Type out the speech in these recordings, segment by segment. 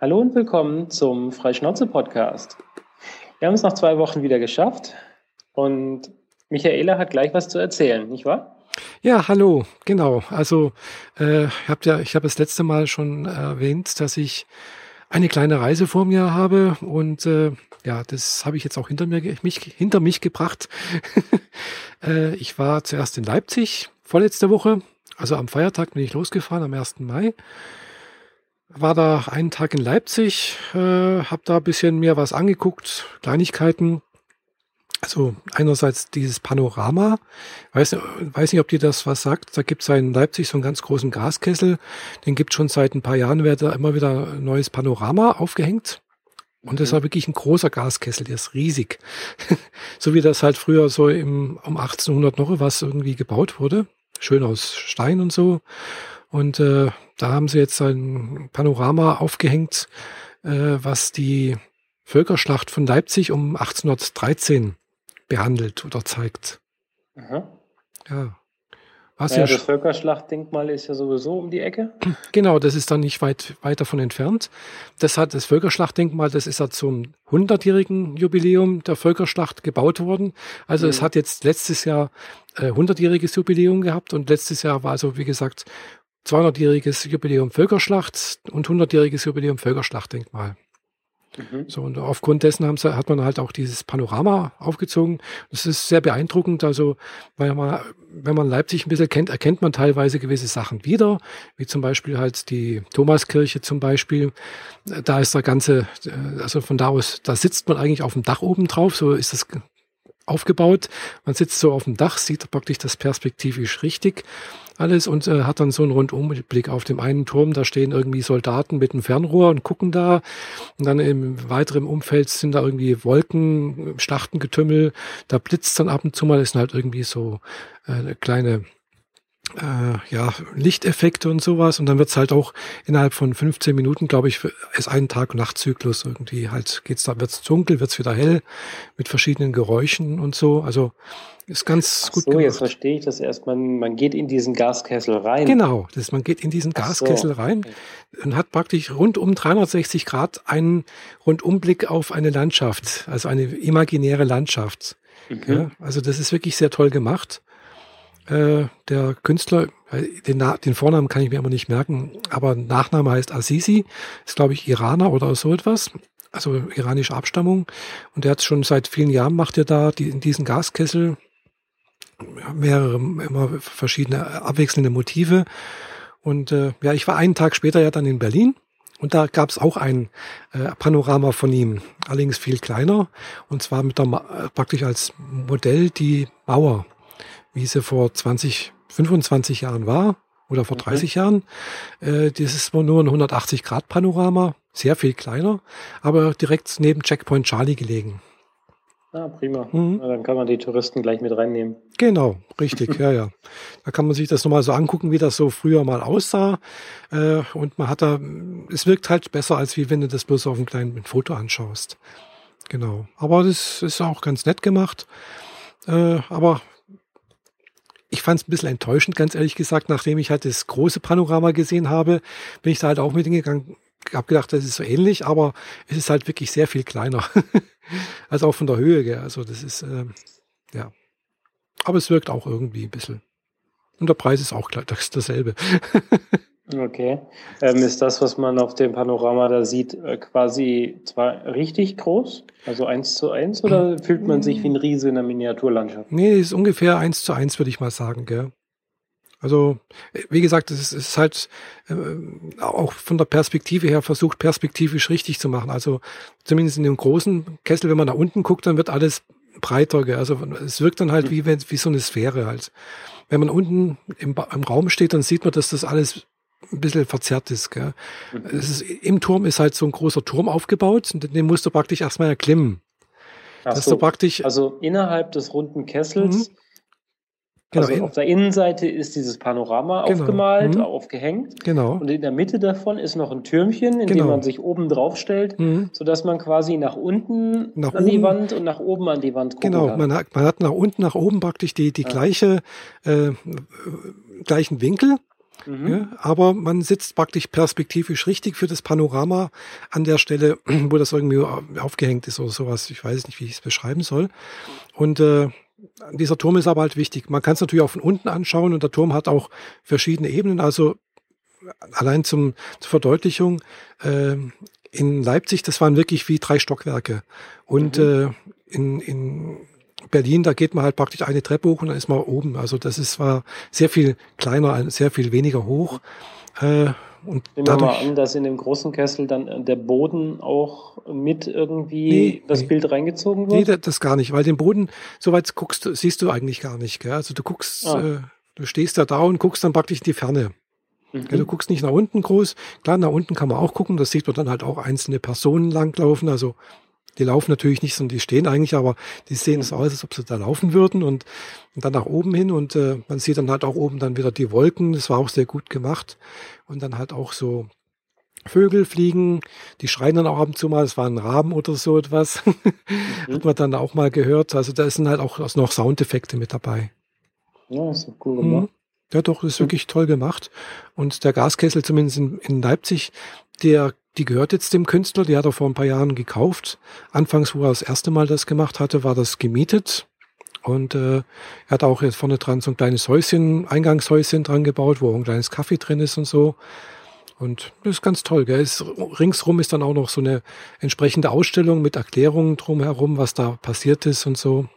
Hallo und willkommen zum Freischnauze-Podcast. Wir haben es nach zwei Wochen wieder geschafft und Michaela hat gleich was zu erzählen, nicht wahr? Ja, hallo, genau. Also äh, habt ja, ich habe das letzte Mal schon erwähnt, dass ich eine kleine Reise vor mir habe und äh, ja, das habe ich jetzt auch hinter mir mich hinter mich gebracht. äh, ich war zuerst in Leipzig vorletzte Woche, also am Feiertag bin ich losgefahren am 1. Mai war da einen Tag in Leipzig, äh, habe da ein bisschen mir was angeguckt, Kleinigkeiten. Also einerseits dieses Panorama, weiß, weiß nicht, ob dir das was sagt. Da gibt es in Leipzig so einen ganz großen Gaskessel. Den gibt schon seit ein paar Jahren, wird da immer wieder ein neues Panorama aufgehängt. Und das mhm. war wirklich ein großer Gaskessel, der ist riesig. so wie das halt früher so im, um 1800 noch was irgendwie gebaut wurde. Schön aus Stein und so. Und äh, da haben sie jetzt ein Panorama aufgehängt, äh, was die Völkerschlacht von Leipzig um 1813 behandelt oder zeigt. Aha. Ja. Was naja, ja das Völkerschlachtdenkmal ist ja sowieso um die Ecke. Genau, das ist dann nicht weit, weit davon entfernt. Das hat das Völkerschlachtdenkmal, das ist ja zum 100-jährigen Jubiläum der Völkerschlacht gebaut worden. Also mhm. es hat jetzt letztes Jahr äh, 100-jähriges Jubiläum gehabt und letztes Jahr war also, wie gesagt, 200-jähriges Jubiläum Völkerschlacht und 100-jähriges Jubiläum Völkerschlachtdenkmal. Mhm. So, und aufgrund dessen haben sie, hat man halt auch dieses Panorama aufgezogen. Das ist sehr beeindruckend. Also, weil man, wenn man Leipzig ein bisschen kennt, erkennt man teilweise gewisse Sachen wieder, wie zum Beispiel halt die Thomaskirche zum Beispiel. Da ist der ganze, also von da aus, da sitzt man eigentlich auf dem Dach oben drauf. So ist das aufgebaut. Man sitzt so auf dem Dach, sieht praktisch das perspektivisch richtig alles und äh, hat dann so einen Rundumblick auf dem einen Turm. Da stehen irgendwie Soldaten mit einem Fernrohr und gucken da. Und dann im weiteren Umfeld sind da irgendwie Wolken, Schlachtengetümmel. Da blitzt dann ab und zu mal. Das sind halt irgendwie so äh, kleine äh, ja, Lichteffekte und sowas. Und dann wird's halt auch innerhalb von 15 Minuten, glaube ich, ist ein Tag-Nacht-Zyklus irgendwie halt geht's da, wird's dunkel, wird's wieder hell mit verschiedenen Geräuschen und so. Also ist ganz Ach gut so, gemacht. jetzt verstehe ich das erst. Man, man geht in diesen Gaskessel rein. Genau, das, man geht in diesen Gaskessel so. rein und hat praktisch rund um 360 Grad einen Rundumblick auf eine Landschaft, also eine imaginäre Landschaft. Mhm. Ja, also das ist wirklich sehr toll gemacht. Äh, der Künstler, äh, den, den Vornamen kann ich mir immer nicht merken, aber Nachname heißt Azizi, ist glaube ich Iraner oder so etwas, also iranische Abstammung. Und der hat schon seit vielen Jahren macht er da die, in diesen Gaskessel mehrere, immer verschiedene abwechselnde Motive. Und äh, ja, ich war einen Tag später ja dann in Berlin und da gab es auch ein äh, Panorama von ihm, allerdings viel kleiner. Und zwar mit der praktisch als Modell die Mauer wie sie vor 20, 25 Jahren war oder vor 30 okay. Jahren. Äh, das ist nur ein 180 Grad Panorama, sehr viel kleiner, aber direkt neben Checkpoint Charlie gelegen. Ah, prima. Mhm. Na, dann kann man die Touristen gleich mit reinnehmen. Genau, richtig, ja, ja. Da kann man sich das nochmal so angucken, wie das so früher mal aussah. Äh, und man hat da, es wirkt halt besser, als wie wenn du das bloß auf einem kleinen Foto anschaust. Genau. Aber das ist auch ganz nett gemacht. Äh, aber ich fand es ein bisschen enttäuschend, ganz ehrlich gesagt, nachdem ich halt das große Panorama gesehen habe, bin ich da halt auch mit hingegangen, habe gedacht, das ist so ähnlich, aber es ist halt wirklich sehr viel kleiner. also auch von der Höhe, gell? also das ist, äh, ja. Aber es wirkt auch irgendwie ein bisschen. Und der Preis ist auch das dasselbe. Okay. Ähm, ist das, was man auf dem Panorama da sieht, äh, quasi zwar richtig groß, also eins zu eins, oder fühlt man sich wie ein Riese in der Miniaturlandschaft? Nee, ist ungefähr eins zu eins, würde ich mal sagen, gell. Also, wie gesagt, es ist, ist halt äh, auch von der Perspektive her versucht, perspektivisch richtig zu machen. Also zumindest in dem großen Kessel, wenn man nach unten guckt, dann wird alles breiter. Gell? Also es wirkt dann halt wie, wie so eine Sphäre halt. Wenn man unten im, im Raum steht, dann sieht man, dass das alles ein bisschen verzerrt ist. Gell? Mhm. Ist, Im Turm ist halt so ein großer Turm aufgebaut und den musst du praktisch erstmal erklimmen. Ach so. praktisch, also innerhalb des runden Kessels, mhm. genau, also auf der Innenseite ist dieses Panorama genau. aufgemalt, mhm. aufgehängt. Genau. Und in der Mitte davon ist noch ein Türmchen, in genau. dem man sich oben drauf stellt, mhm. sodass man quasi nach unten nach an oben. die Wand und nach oben an die Wand gucken genau. kann. Genau, man hat, man hat nach unten, nach oben praktisch die, die ja. gleiche, äh, gleichen Winkel Mhm. Ja, aber man sitzt praktisch perspektivisch richtig für das Panorama an der Stelle, wo das irgendwie aufgehängt ist oder sowas. Ich weiß nicht, wie ich es beschreiben soll. Und äh, dieser Turm ist aber halt wichtig. Man kann es natürlich auch von unten anschauen und der Turm hat auch verschiedene Ebenen. Also allein zum, zur Verdeutlichung, äh, in Leipzig, das waren wirklich wie drei Stockwerke. Und mhm. äh, in, in Berlin, da geht man halt praktisch eine Treppe hoch und dann ist man oben. Also das ist war sehr viel kleiner, sehr viel weniger hoch. Äh, und Nehmen dadurch, wir mal an, dass in dem großen Kessel dann der Boden auch mit irgendwie nee, das nee. Bild reingezogen wird? Nee, das gar nicht, weil den Boden, soweit guckst du, siehst du eigentlich gar nicht. Gell? Also du guckst, ah. äh, du stehst da da und guckst dann praktisch in die Ferne. Mhm. Du guckst nicht nach unten groß. Klar, nach unten kann man auch gucken. Das sieht man dann halt auch einzelne Personen langlaufen. Also die laufen natürlich nicht, sondern die stehen eigentlich, aber die sehen es aus, als ob sie da laufen würden und, und dann nach oben hin und äh, man sieht dann halt auch oben dann wieder die Wolken. Das war auch sehr gut gemacht und dann halt auch so Vögel fliegen, die schreien dann auch ab und zu mal, es war ein Raben oder so etwas. Mhm. Hat man dann auch mal gehört. Also da sind halt auch noch Soundeffekte mit dabei. Ja, ist cool gemacht. Mhm. Ja, doch, das ist wirklich toll gemacht. Und der Gaskessel, zumindest in, in Leipzig, der, die gehört jetzt dem Künstler, die hat er vor ein paar Jahren gekauft. Anfangs, wo er das erste Mal das gemacht hatte, war das gemietet. Und äh, er hat auch jetzt vorne dran so ein kleines Häuschen, Eingangshäuschen dran gebaut, wo ein kleines Kaffee drin ist und so. Und das ist ganz toll. Gell? Es, ringsrum ist dann auch noch so eine entsprechende Ausstellung mit Erklärungen drumherum, was da passiert ist und so.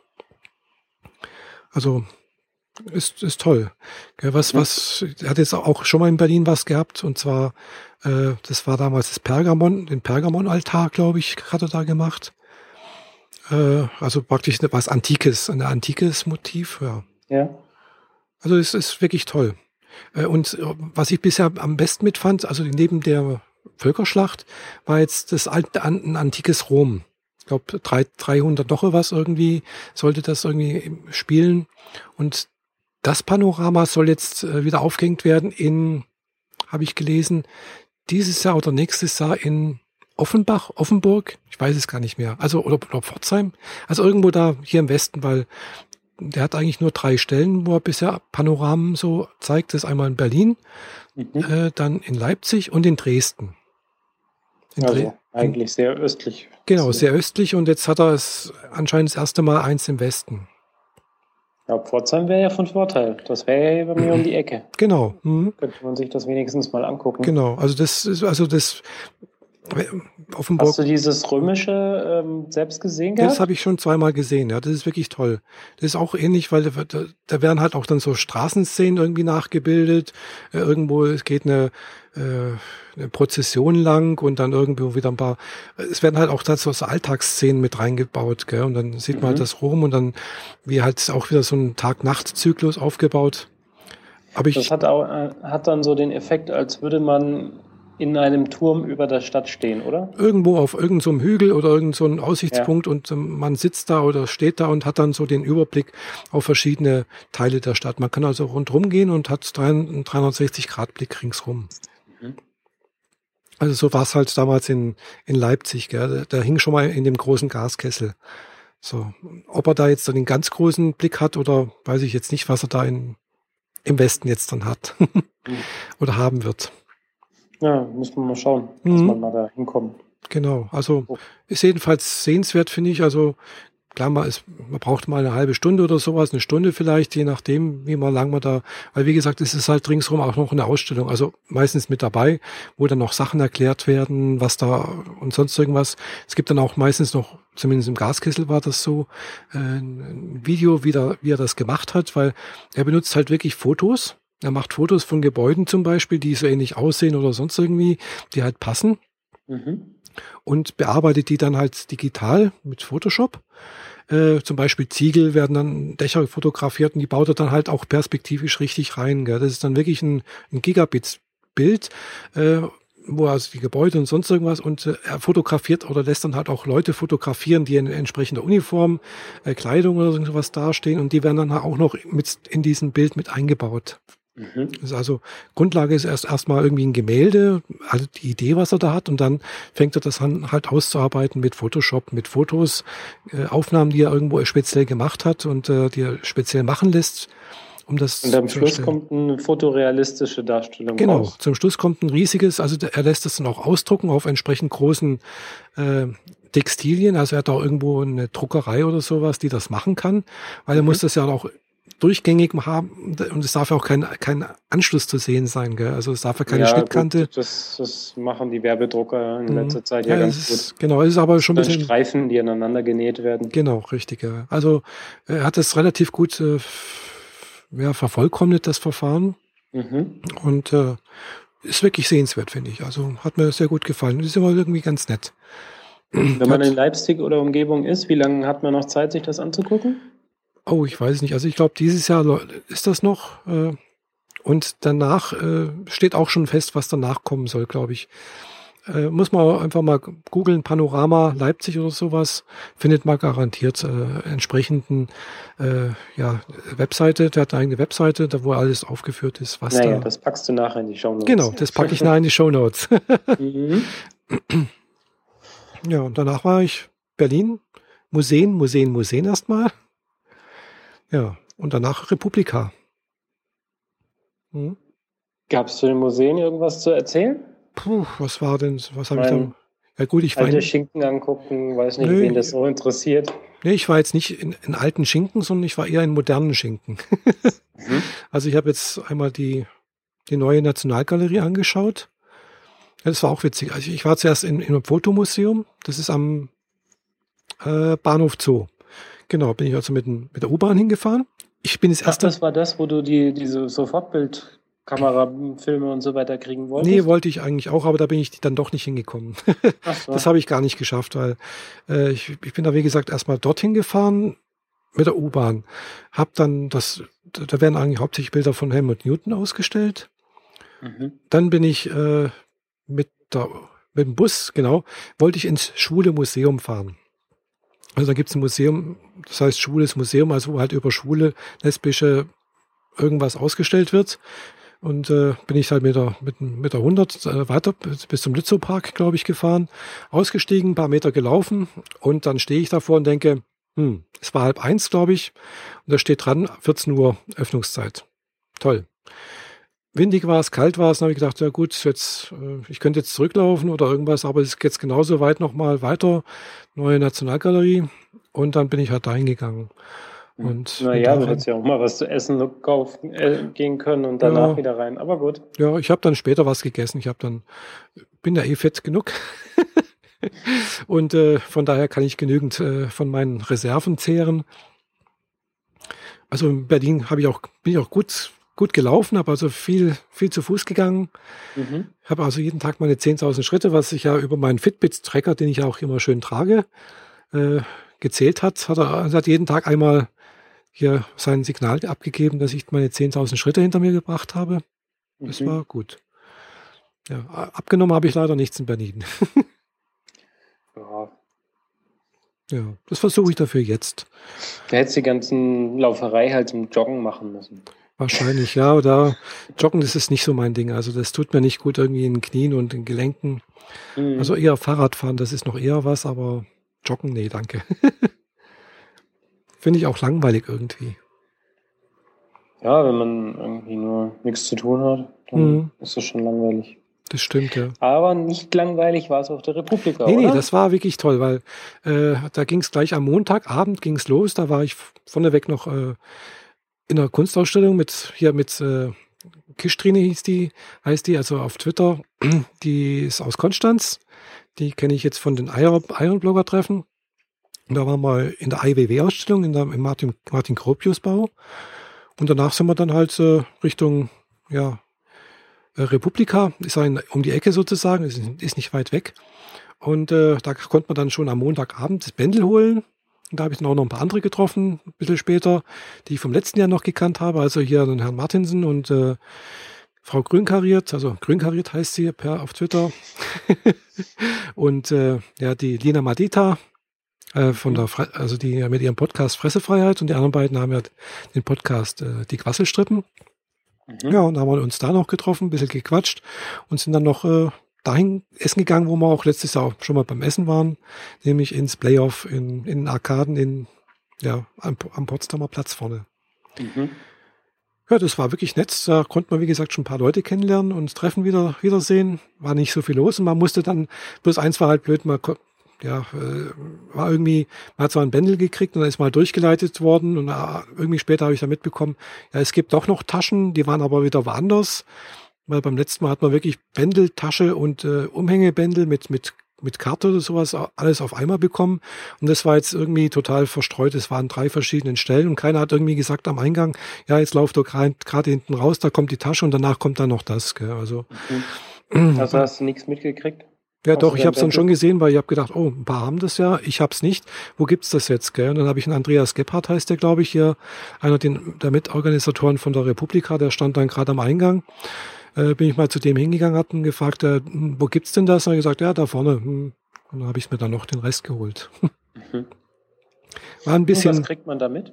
Also ist, ist toll. Was, was, er hat jetzt auch schon mal in Berlin was gehabt und zwar, äh, das war damals das Pergamon, den Pergamon-Altar, glaube ich, hat er da gemacht. Äh, also praktisch was Antikes, ein antikes Motiv, ja. Ja. Also es ist wirklich toll. Äh, und äh, was ich bisher am besten mitfand, also neben der Völkerschlacht, war jetzt das alte, ein antikes Rom ich glaube 300 noch was irgendwie sollte das irgendwie spielen und das Panorama soll jetzt wieder aufgehängt werden in, habe ich gelesen, dieses Jahr oder nächstes Jahr in Offenbach, Offenburg, ich weiß es gar nicht mehr, also oder, oder Pforzheim, also irgendwo da hier im Westen, weil der hat eigentlich nur drei Stellen, wo er bisher Panoramen so zeigt. Das ist einmal in Berlin, mhm. äh, dann in Leipzig und in Dresden. In also Dre eigentlich sehr östlich. Genau, sehr östlich und jetzt hat er es anscheinend das erste Mal eins im Westen. Ja, Pforzheim wäre ja von Vorteil. Das wäre ja bei mir um die Ecke. Genau. Mhm. Könnte man sich das wenigstens mal angucken. Genau. Also das ist, also das Offenburg. Hast du dieses römische ähm, selbst gesehen gehabt? Das habe ich schon zweimal gesehen, ja. Das ist wirklich toll. Das ist auch ähnlich, weil da, da werden halt auch dann so Straßenszenen irgendwie nachgebildet. Äh, irgendwo es geht eine, äh, eine Prozession lang und dann irgendwo wieder ein paar. Es werden halt auch da so Alltagsszenen mit reingebaut, gell? Und dann sieht man halt mhm. halt das Rom und dann wie halt auch wieder so ein Tag-Nacht-Zyklus aufgebaut. Aber ich, das hat, auch, äh, hat dann so den Effekt, als würde man in einem Turm über der Stadt stehen, oder? Irgendwo auf irgendeinem so Hügel oder irgendeinem so Aussichtspunkt ja. und ähm, man sitzt da oder steht da und hat dann so den Überblick auf verschiedene Teile der Stadt. Man kann also rundherum gehen und hat einen 360-Grad-Blick ringsrum. Mhm. Also so war es halt damals in, in Leipzig. Gell? Da hing schon mal in dem großen Gaskessel. So, ob er da jetzt dann den ganz großen Blick hat oder weiß ich jetzt nicht, was er da in, im Westen jetzt dann hat mhm. oder haben wird. Ja, müssen wir mal schauen, mhm. dass man mal da hinkommt. Genau, also ist jedenfalls sehenswert, finde ich. Also klar, man, ist, man braucht mal eine halbe Stunde oder sowas, eine Stunde vielleicht, je nachdem, wie man lang man da, weil wie gesagt, es ist halt ringsherum auch noch eine Ausstellung, also meistens mit dabei, wo dann noch Sachen erklärt werden, was da und sonst irgendwas. Es gibt dann auch meistens noch, zumindest im Gaskessel war das so, äh, ein Video, wie, da, wie er das gemacht hat, weil er benutzt halt wirklich Fotos er macht Fotos von Gebäuden zum Beispiel, die so ähnlich aussehen oder sonst irgendwie, die halt passen. Mhm. Und bearbeitet die dann halt digital mit Photoshop. Äh, zum Beispiel Ziegel werden dann Dächer fotografiert und die baut er dann halt auch perspektivisch richtig rein. Gell? Das ist dann wirklich ein, ein Gigabits-Bild, äh, wo also die Gebäude und sonst irgendwas und äh, er fotografiert oder lässt dann halt auch Leute fotografieren, die in entsprechender Uniform, äh, Kleidung oder sowas dastehen und die werden dann auch noch mit in diesem Bild mit eingebaut. Mhm. also Grundlage ist erst erstmal irgendwie ein Gemälde, also die Idee, was er da hat, und dann fängt er das an, halt auszuarbeiten mit Photoshop, mit Fotos, äh, Aufnahmen, die er irgendwo speziell gemacht hat und äh, die er speziell machen lässt. um das Und am Schluss kommt eine fotorealistische Darstellung Genau, raus. zum Schluss kommt ein riesiges, also er lässt es dann auch ausdrucken auf entsprechend großen äh, Textilien. Also er hat auch irgendwo eine Druckerei oder sowas, die das machen kann, weil er muss das ja auch durchgängig haben und es darf ja auch kein, kein Anschluss zu sehen sein. Gell? Also es darf ja keine Ja, Schnittkante. Gut, das, das machen die Werbedrucker in Mhm. letzter Zeit ja, Ja, ganz gut. ist, genau, es ist aber schon ein bisschen. Streifen, die aneinander genäht werden. Genau, richtig. Ja. Also er hat das relativ gut äh, ja, vervollkommnet, das Verfahren. Mhm. Und äh, ist wirklich sehenswert, finde ich. Also hat mir sehr gut gefallen. Ist immer irgendwie ganz nett. Wenn man in Leipzig oder Umgebung ist, wie lange hat man noch Zeit, sich das anzugucken? Oh, ich weiß nicht. Also ich glaube, dieses Jahr ist das noch. Äh, und danach äh, steht auch schon fest, was danach kommen soll, glaube ich. Äh, muss man einfach mal googeln, Panorama Leipzig oder sowas, findet man garantiert äh, entsprechenden äh, ja, Webseite, der hat eine eigene Webseite, da wo alles aufgeführt ist, was naja, da. das packst du nachher in die Show Notes. Genau, das packe ich nachher in die Show Notes. mhm. ja, und danach war ich Berlin, Museen, Museen, Museen erstmal. Ja, und danach Republika. Hm. Gab es zu den Museen irgendwas zu erzählen? Puh, was war denn, was habe ich da? Ja gut, ich war, Alte in, Schinken angucken, weiß nicht, Nö. wen das so interessiert. nee, ich war jetzt nicht in, in alten Schinken, sondern ich war eher in modernen Schinken. Mhm. Also ich habe jetzt einmal die, die neue Nationalgalerie angeschaut. Ja, das war auch witzig. Also ich war zuerst in, in einem Fotomuseum. Das ist am äh, Bahnhof Zoo. Genau, bin ich also mit, mit der U-Bahn hingefahren. Ich bin das Ach, erste. das war das, wo du die, diese Sofortbildkamerafilme und so weiter kriegen wolltest? Nee, wollte ich eigentlich auch, aber da bin ich dann doch nicht hingekommen. Ach so. Das habe ich gar nicht geschafft, weil äh, ich, ich bin da, wie gesagt, erstmal dorthin gefahren mit der U-Bahn. Hab dann das, da werden eigentlich hauptsächlich Bilder von Helmut Newton ausgestellt. mhm. Dann bin ich äh, mit, der, mit dem Bus, genau, wollte ich ins Schwule Museum fahren. Also da gibt's ein Museum, das heißt Schwules Museum, also wo halt über schwule, lesbische irgendwas ausgestellt wird. Und äh, bin ich halt mit der, mit, mit der 100 äh, weiter bis zum Lützow Park, glaube ich, gefahren, ausgestiegen, ein paar Meter gelaufen und dann stehe ich davor und denke, hm, es war halb eins, glaube ich, und da steht dran, 14 Uhr Öffnungszeit. Toll. Windig war es, kalt war es, dann habe ich gedacht, ja gut, jetzt, äh, ich könnte jetzt zurücklaufen oder irgendwas, aber es geht jetzt genauso weit nochmal weiter, neue Nationalgalerie und dann bin ich halt dahin gegangen. Und Naja, du hättest ja auch mal was zu essen kaufen, äh, gehen können und danach Ja. wieder rein. Aber gut. Ja, ich habe dann später was gegessen. Ich habe dann bin ja eh fett genug und äh, von daher kann ich genügend äh, von meinen Reserven zehren. Also in Berlin habe ich auch bin ich auch gut gut gelaufen, habe also viel viel zu Fuß gegangen. Mhm. Habe also jeden Tag meine 10.000 Schritte, was ich ja über meinen Fitbit-Tracker, den ich auch immer schön trage, äh, gezählt hat. Hat er also hat jeden Tag einmal hier sein Signal abgegeben, dass ich meine 10.000 Schritte hinter mir gebracht habe. Das Mhm. war gut. Ja, abgenommen habe ich leider nichts in Berlin. Ja. ja, das versuche ich dafür jetzt. Da hättest du die ganzen Lauferei halt zum Joggen machen müssen. Wahrscheinlich, ja, oder Joggen, das ist nicht so mein Ding. Also das tut mir nicht gut irgendwie in den Knien und in den Gelenken. Mhm. Also eher Fahrradfahren, das ist noch eher was, aber Joggen, nee, danke. Finde ich auch langweilig irgendwie. ja, wenn man irgendwie nur nichts zu tun hat, dann Mhm. ist das schon langweilig. Das stimmt, ja. Aber nicht langweilig war es auf der Republika, Nee, nee, oder? das war wirklich toll, weil äh, da ging es gleich am Montagabend ging's los. Da war ich vorneweg noch äh, in einer Kunstausstellung mit hier mit äh, Kischtrine hieß die, heißt die, also auf Twitter. Die ist aus Konstanz. Die kenne ich jetzt von den Iron, Iron Blogger Treffen. Und da waren wir in der IWW-Ausstellung in der, im Martin, Martin Gropius Bau. Und danach sind wir dann halt äh, Richtung, ja, äh, Republika, ist ein, um die Ecke sozusagen, ist, ist nicht weit weg. Und äh, da konnte man dann schon am Montagabend das Bändel holen. Und da habe ich dann auch noch ein paar andere getroffen, ein bisschen später, die ich vom letzten Jahr noch gekannt habe. Also hier den Herrn Martinsen und äh, Frau Grünkariert, also Grünkariert heißt sie per auf Twitter. und äh, ja, die Lina Madita äh, von der, Fre also die mit ihrem Podcast Fressefreiheit und die anderen beiden haben ja den Podcast äh, Die Quasselstrippen. Mhm. Ja, und haben wir uns da noch getroffen, ein bisschen gequatscht und sind dann noch äh, dahin essen gegangen, wo wir auch letztes Jahr schon mal beim Essen waren, nämlich ins Playoff in, in den Arkaden in, ja, am, am Potsdamer Platz vorne. Mhm. Ja, das war wirklich nett. Da konnte man, wie gesagt, schon ein paar Leute kennenlernen und Treffen wieder, wiedersehen. War nicht so viel los und man musste dann, bloß eins war halt blöd, man ja, äh, war irgendwie, man hat zwar ein Bändel gekriegt und dann ist mal durchgeleitet worden und äh, irgendwie später habe ich da mitbekommen, ja, es gibt doch noch Taschen, die waren aber wieder woanders, weil beim letzten Mal hat man wirklich Bändel, Tasche und äh, Umhängebändel mit, mit, mit Karte oder sowas alles auf einmal bekommen und das war jetzt irgendwie total verstreut, es waren drei verschiedenen Stellen und keiner hat irgendwie gesagt am Eingang, ja, jetzt lauft doch gerade hinten raus, da kommt die Tasche und danach kommt dann noch das, gell, also. Also hast du nichts mitgekriegt? Ja, doch, ich habe es dann schon gesehen, weil ich habe gedacht, oh, ein paar haben das ja, ich habe es nicht. Wo gibt's das jetzt? Gell? Und dann habe ich einen Andreas Gebhardt, heißt der, glaube ich, hier, einer der Mitorganisatoren von der Republika, der stand dann gerade am Eingang. Äh, bin ich mal zu dem hingegangen, hat ihn gefragt, äh, wo gibt's denn das? Und er hat gesagt, ja, da vorne. Hm. Und dann habe ich mir dann noch den Rest geholt. Mhm. War ein bisschen. Und was kriegt man damit?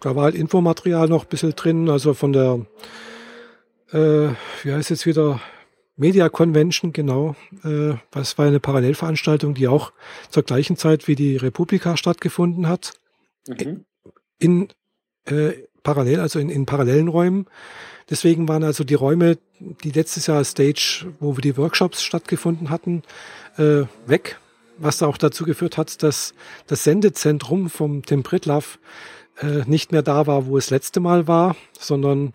Da war halt Infomaterial noch ein bisschen drin, also von der, äh, wie heißt jetzt wieder, Media Convention, genau. Äh, das war eine Parallelveranstaltung, die auch zur gleichen Zeit wie die Republika stattgefunden hat. Mhm. In äh, parallel, also in, in parallelen Räumen. Deswegen waren also die Räume, die letztes Jahr Stage, wo wir die Workshops stattgefunden hatten, äh, weg. Was auch dazu geführt hat, dass das Sendezentrum vom Tim Pritlaff äh, nicht mehr da war, wo es letzte Mal war, sondern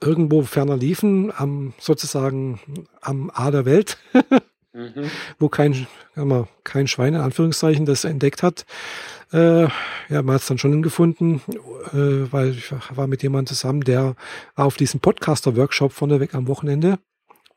irgendwo ferner liefen, am sozusagen am A der Welt, mhm. wo kein, mal, kein Schwein in Anführungszeichen das entdeckt hat. Äh, ja, man hat es dann schon gefunden, äh, weil ich war mit jemandem zusammen, der auf diesem Podcaster-Workshop vorneweg am Wochenende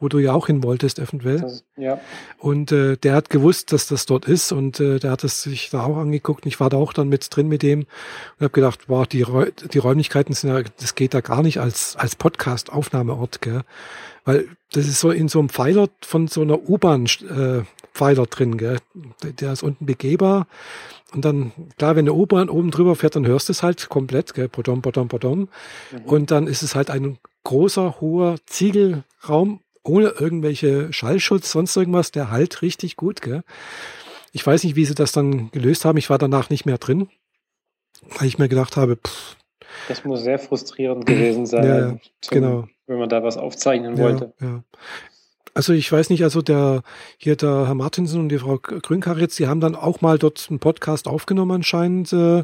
wo du ja auch hin wolltest, eventuell. Das, ja. Und äh, der hat gewusst, dass das dort ist und äh, der hat es sich da auch angeguckt. Und ich war da auch dann mit drin mit dem und habe gedacht, boah, die, die Räumlichkeiten sind ja, das geht da gar nicht als, als Podcast-Aufnahmeort, gell? Weil das ist so in so einem Pfeiler von so einer U-Bahn-Pfeiler äh, drin, gell? Der ist unten begehbar. Und dann, klar, wenn eine U-Bahn oben drüber fährt, dann hörst du es halt komplett, gell? Podom, podom, podom. Mhm. Und dann ist es halt ein großer, hoher Ziegelraum ohne irgendwelche Schallschutz, sonst irgendwas, der halt richtig gut, gell? Ich weiß nicht, wie sie das dann gelöst haben. Ich war danach nicht mehr drin, weil ich mir gedacht habe, pff, das muss sehr frustrierend gewesen sein, ja, zum, genau. wenn man da was aufzeichnen wollte. Ja. Also ich weiß nicht, also der hier der Herr Martinsen und die Frau Grünkaritz, die haben dann auch mal dort einen Podcast aufgenommen anscheinend. Äh,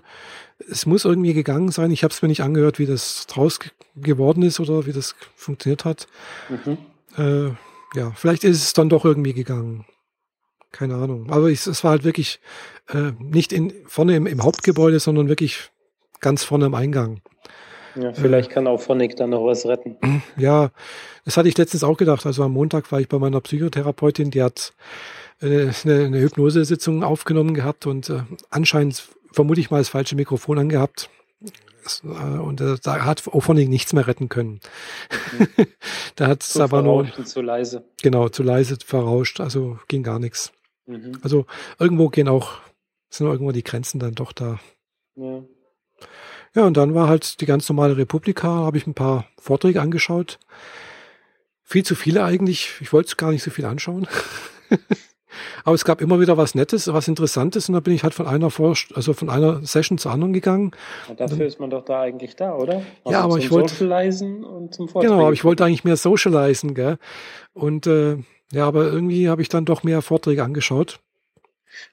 es muss irgendwie gegangen sein. Ich habe es mir nicht angehört, wie das draus geworden ist oder wie das funktioniert hat. Mhm äh, ja, vielleicht ist es dann doch irgendwie gegangen. Keine Ahnung. Aber ich, es war halt wirklich äh, nicht in, vorne im, im, Hauptgebäude, sondern wirklich ganz vorne am Eingang. Ja, vielleicht äh, kann auch Phonic dann noch was retten. Ja, das hatte ich letztens auch gedacht. Also am Montag war ich bei meiner Psychotherapeutin, die hat äh, eine, eine Hypnosesitzung aufgenommen gehabt und äh, anscheinend vermute ich mal das falsche Mikrofon angehabt. Äh, und äh, da hat Ophonic nichts mehr retten können. Mhm. da hat es aber nur. Zu leise. Genau, zu leise verrauscht, also ging gar nichts. Mhm. Also irgendwo gehen auch, sind irgendwo die Grenzen dann doch da. Ja. Ja, und dann war halt die ganz normale Republika, habe ich ein paar Vorträge angeschaut. Viel zu viele eigentlich. Ich wollte gar nicht so viel anschauen. Aber es gab immer wieder was Nettes, was Interessantes und da bin ich halt von einer Vor also von einer Session zur anderen gegangen. Und dafür dann, ist man doch da eigentlich da, oder? Also ja, aber ich wollte Socialisen und zum Vortrag. Genau, aber ich wollte eigentlich mehr Socialisen, gell? Und äh, ja, aber irgendwie habe ich dann doch mehr Vorträge angeschaut.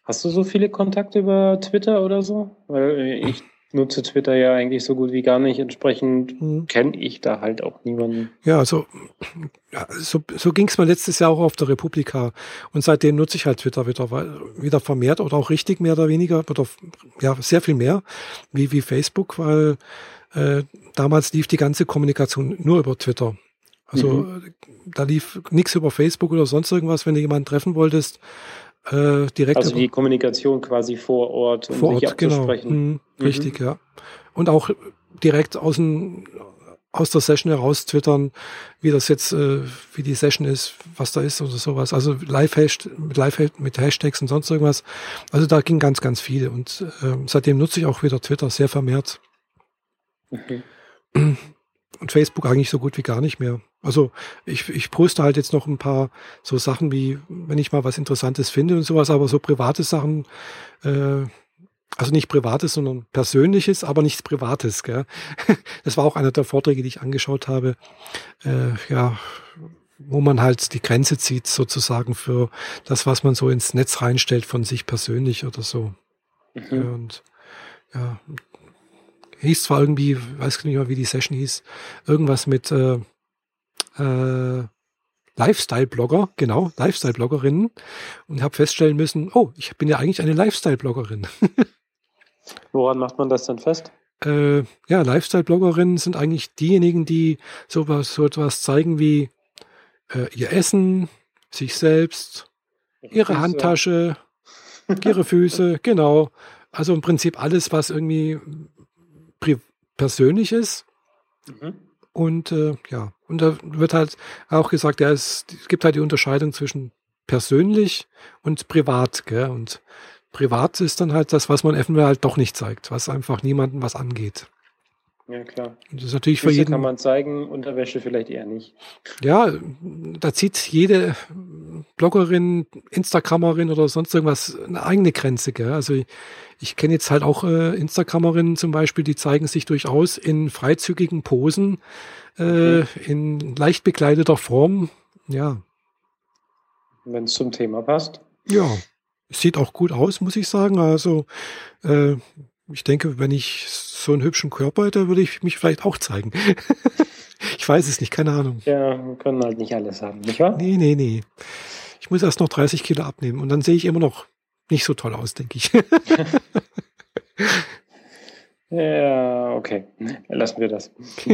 Hast du so viele Kontakte über Twitter oder so? Weil äh, ich nutze Twitter ja eigentlich so gut wie gar nicht. Entsprechend mhm. kenne ich da halt auch niemanden. Ja, also so, so ging es mir letztes Jahr auch auf der Republika. Und seitdem nutze ich halt Twitter wieder, wieder vermehrt oder auch richtig mehr oder weniger oder ja sehr viel mehr wie, wie Facebook, weil äh, damals lief die ganze Kommunikation nur über Twitter. Also mhm. da lief nichts über Facebook oder sonst irgendwas, wenn du jemanden treffen wolltest äh, direkt. Also die Kommunikation quasi vor Ort, um vor Ort, genau. Mhm, mhm. Richtig, ja. Und auch direkt aus, dem, aus der Session heraus twittern, wie das jetzt, äh, wie die Session ist, was da ist oder sowas. Also live mit live mit Hashtags und sonst irgendwas. Also da ging ganz, ganz viel. Und äh, seitdem nutze ich auch wieder Twitter sehr vermehrt. Okay. Und Facebook eigentlich so gut wie gar nicht mehr. Also ich, ich poste halt jetzt noch ein paar so Sachen wie, wenn ich mal was Interessantes finde und sowas, aber so private Sachen, äh, Also nicht privates, sondern persönliches, aber nichts privates. Gell? Das war auch einer der Vorträge, die ich angeschaut habe. Äh, ja, wo man halt die Grenze zieht sozusagen für das, was man so ins Netz reinstellt von sich persönlich oder so. Mhm. Und ja, hieß zwar irgendwie, weiß nicht mehr, wie die Session hieß, irgendwas mit äh, äh, Lifestyle-Blogger, genau, Lifestyle-Bloggerinnen und habe feststellen müssen, oh, ich bin ja eigentlich eine Lifestyle-Bloggerin. Woran macht man das dann fest? Äh, ja, Lifestyle-Bloggerinnen sind eigentlich diejenigen, die sowas, so etwas zeigen wie äh, ihr Essen, sich selbst, ihre Füße. Handtasche, ihre Füße, genau. Also im Prinzip alles, was irgendwie persönlich ist. Mhm. Und äh, ja, und da wird halt auch gesagt, ja, es, es gibt halt die Unterscheidung zwischen persönlich und privat. Gell? Und privat ist dann halt das, was man eventuell halt doch nicht zeigt, was einfach niemandem was angeht. Ja, klar. Das ist natürlich Füße für jeden. kann man zeigen, Unterwäsche vielleicht eher nicht. Ja, da zieht jede Bloggerin, Instagrammerin oder sonst irgendwas eine eigene Grenze. Gell? Also ich, ich kenne jetzt halt auch äh, Instagrammerinnen zum Beispiel, die zeigen sich durchaus in freizügigen Posen, äh, okay. in leicht bekleideter Form. Ja. Wenn es zum Thema passt. Ja. Sieht auch gut aus, muss ich sagen. Also äh, ich denke, wenn ich so einen hübschen Körper hätte, würde ich mich vielleicht auch zeigen. ich weiß es nicht, keine Ahnung. Ja, wir können halt nicht alles haben, nicht wahr? Nee, nee, nee. Ich muss erst noch 30 Kilo abnehmen und dann sehe ich immer noch nicht so toll aus, denke ich. Ja, okay. Lassen wir das.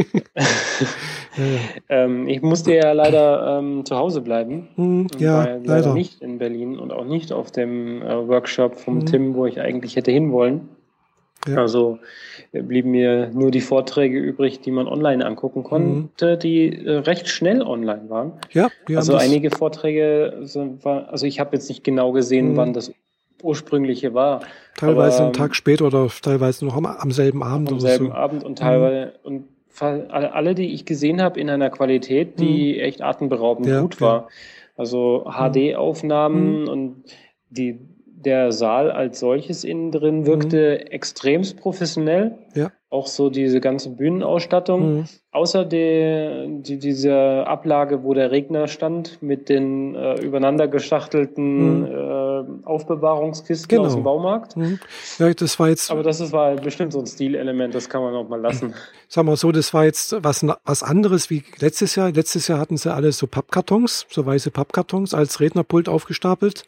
ähm, ich musste ja leider ähm, zu Hause bleiben. Hm, ja, war leider. nicht in Berlin und auch nicht auf dem äh, Workshop vom hm. Tim, wo ich eigentlich hätte hinwollen. Ja. Also äh, blieben mir nur die Vorträge übrig, die man online angucken konnte, mhm. die äh, recht schnell online waren. Ja, also einige Vorträge, sind, war, also ich habe jetzt nicht genau gesehen, mhm. wann das ursprüngliche war. Teilweise aber, einen Tag später oder teilweise noch am, am selben Abend. Am selben so. Abend und teilweise mhm. und alle, die ich gesehen habe, in einer Qualität, die mhm. echt atemberaubend ja, gut war. Ja. Also HD-Aufnahmen mhm. und die der Saal als solches innen drin wirkte mhm. extremst professionell. Ja. Auch so diese ganze Bühnenausstattung. Mhm. Außer der, die, dieser Ablage, wo der Regner stand, mit den äh, übereinander geschachtelten mhm. äh, Aufbewahrungskisten genau. aus dem Baumarkt. Mhm. Ja, das war jetzt. Aber das ist, war bestimmt so ein Stilelement, das kann man auch mal lassen. Sag mal so, das war jetzt was, was anderes wie letztes Jahr. Letztes Jahr hatten sie alle so Pappkartons, so weiße Pappkartons als Rednerpult aufgestapelt.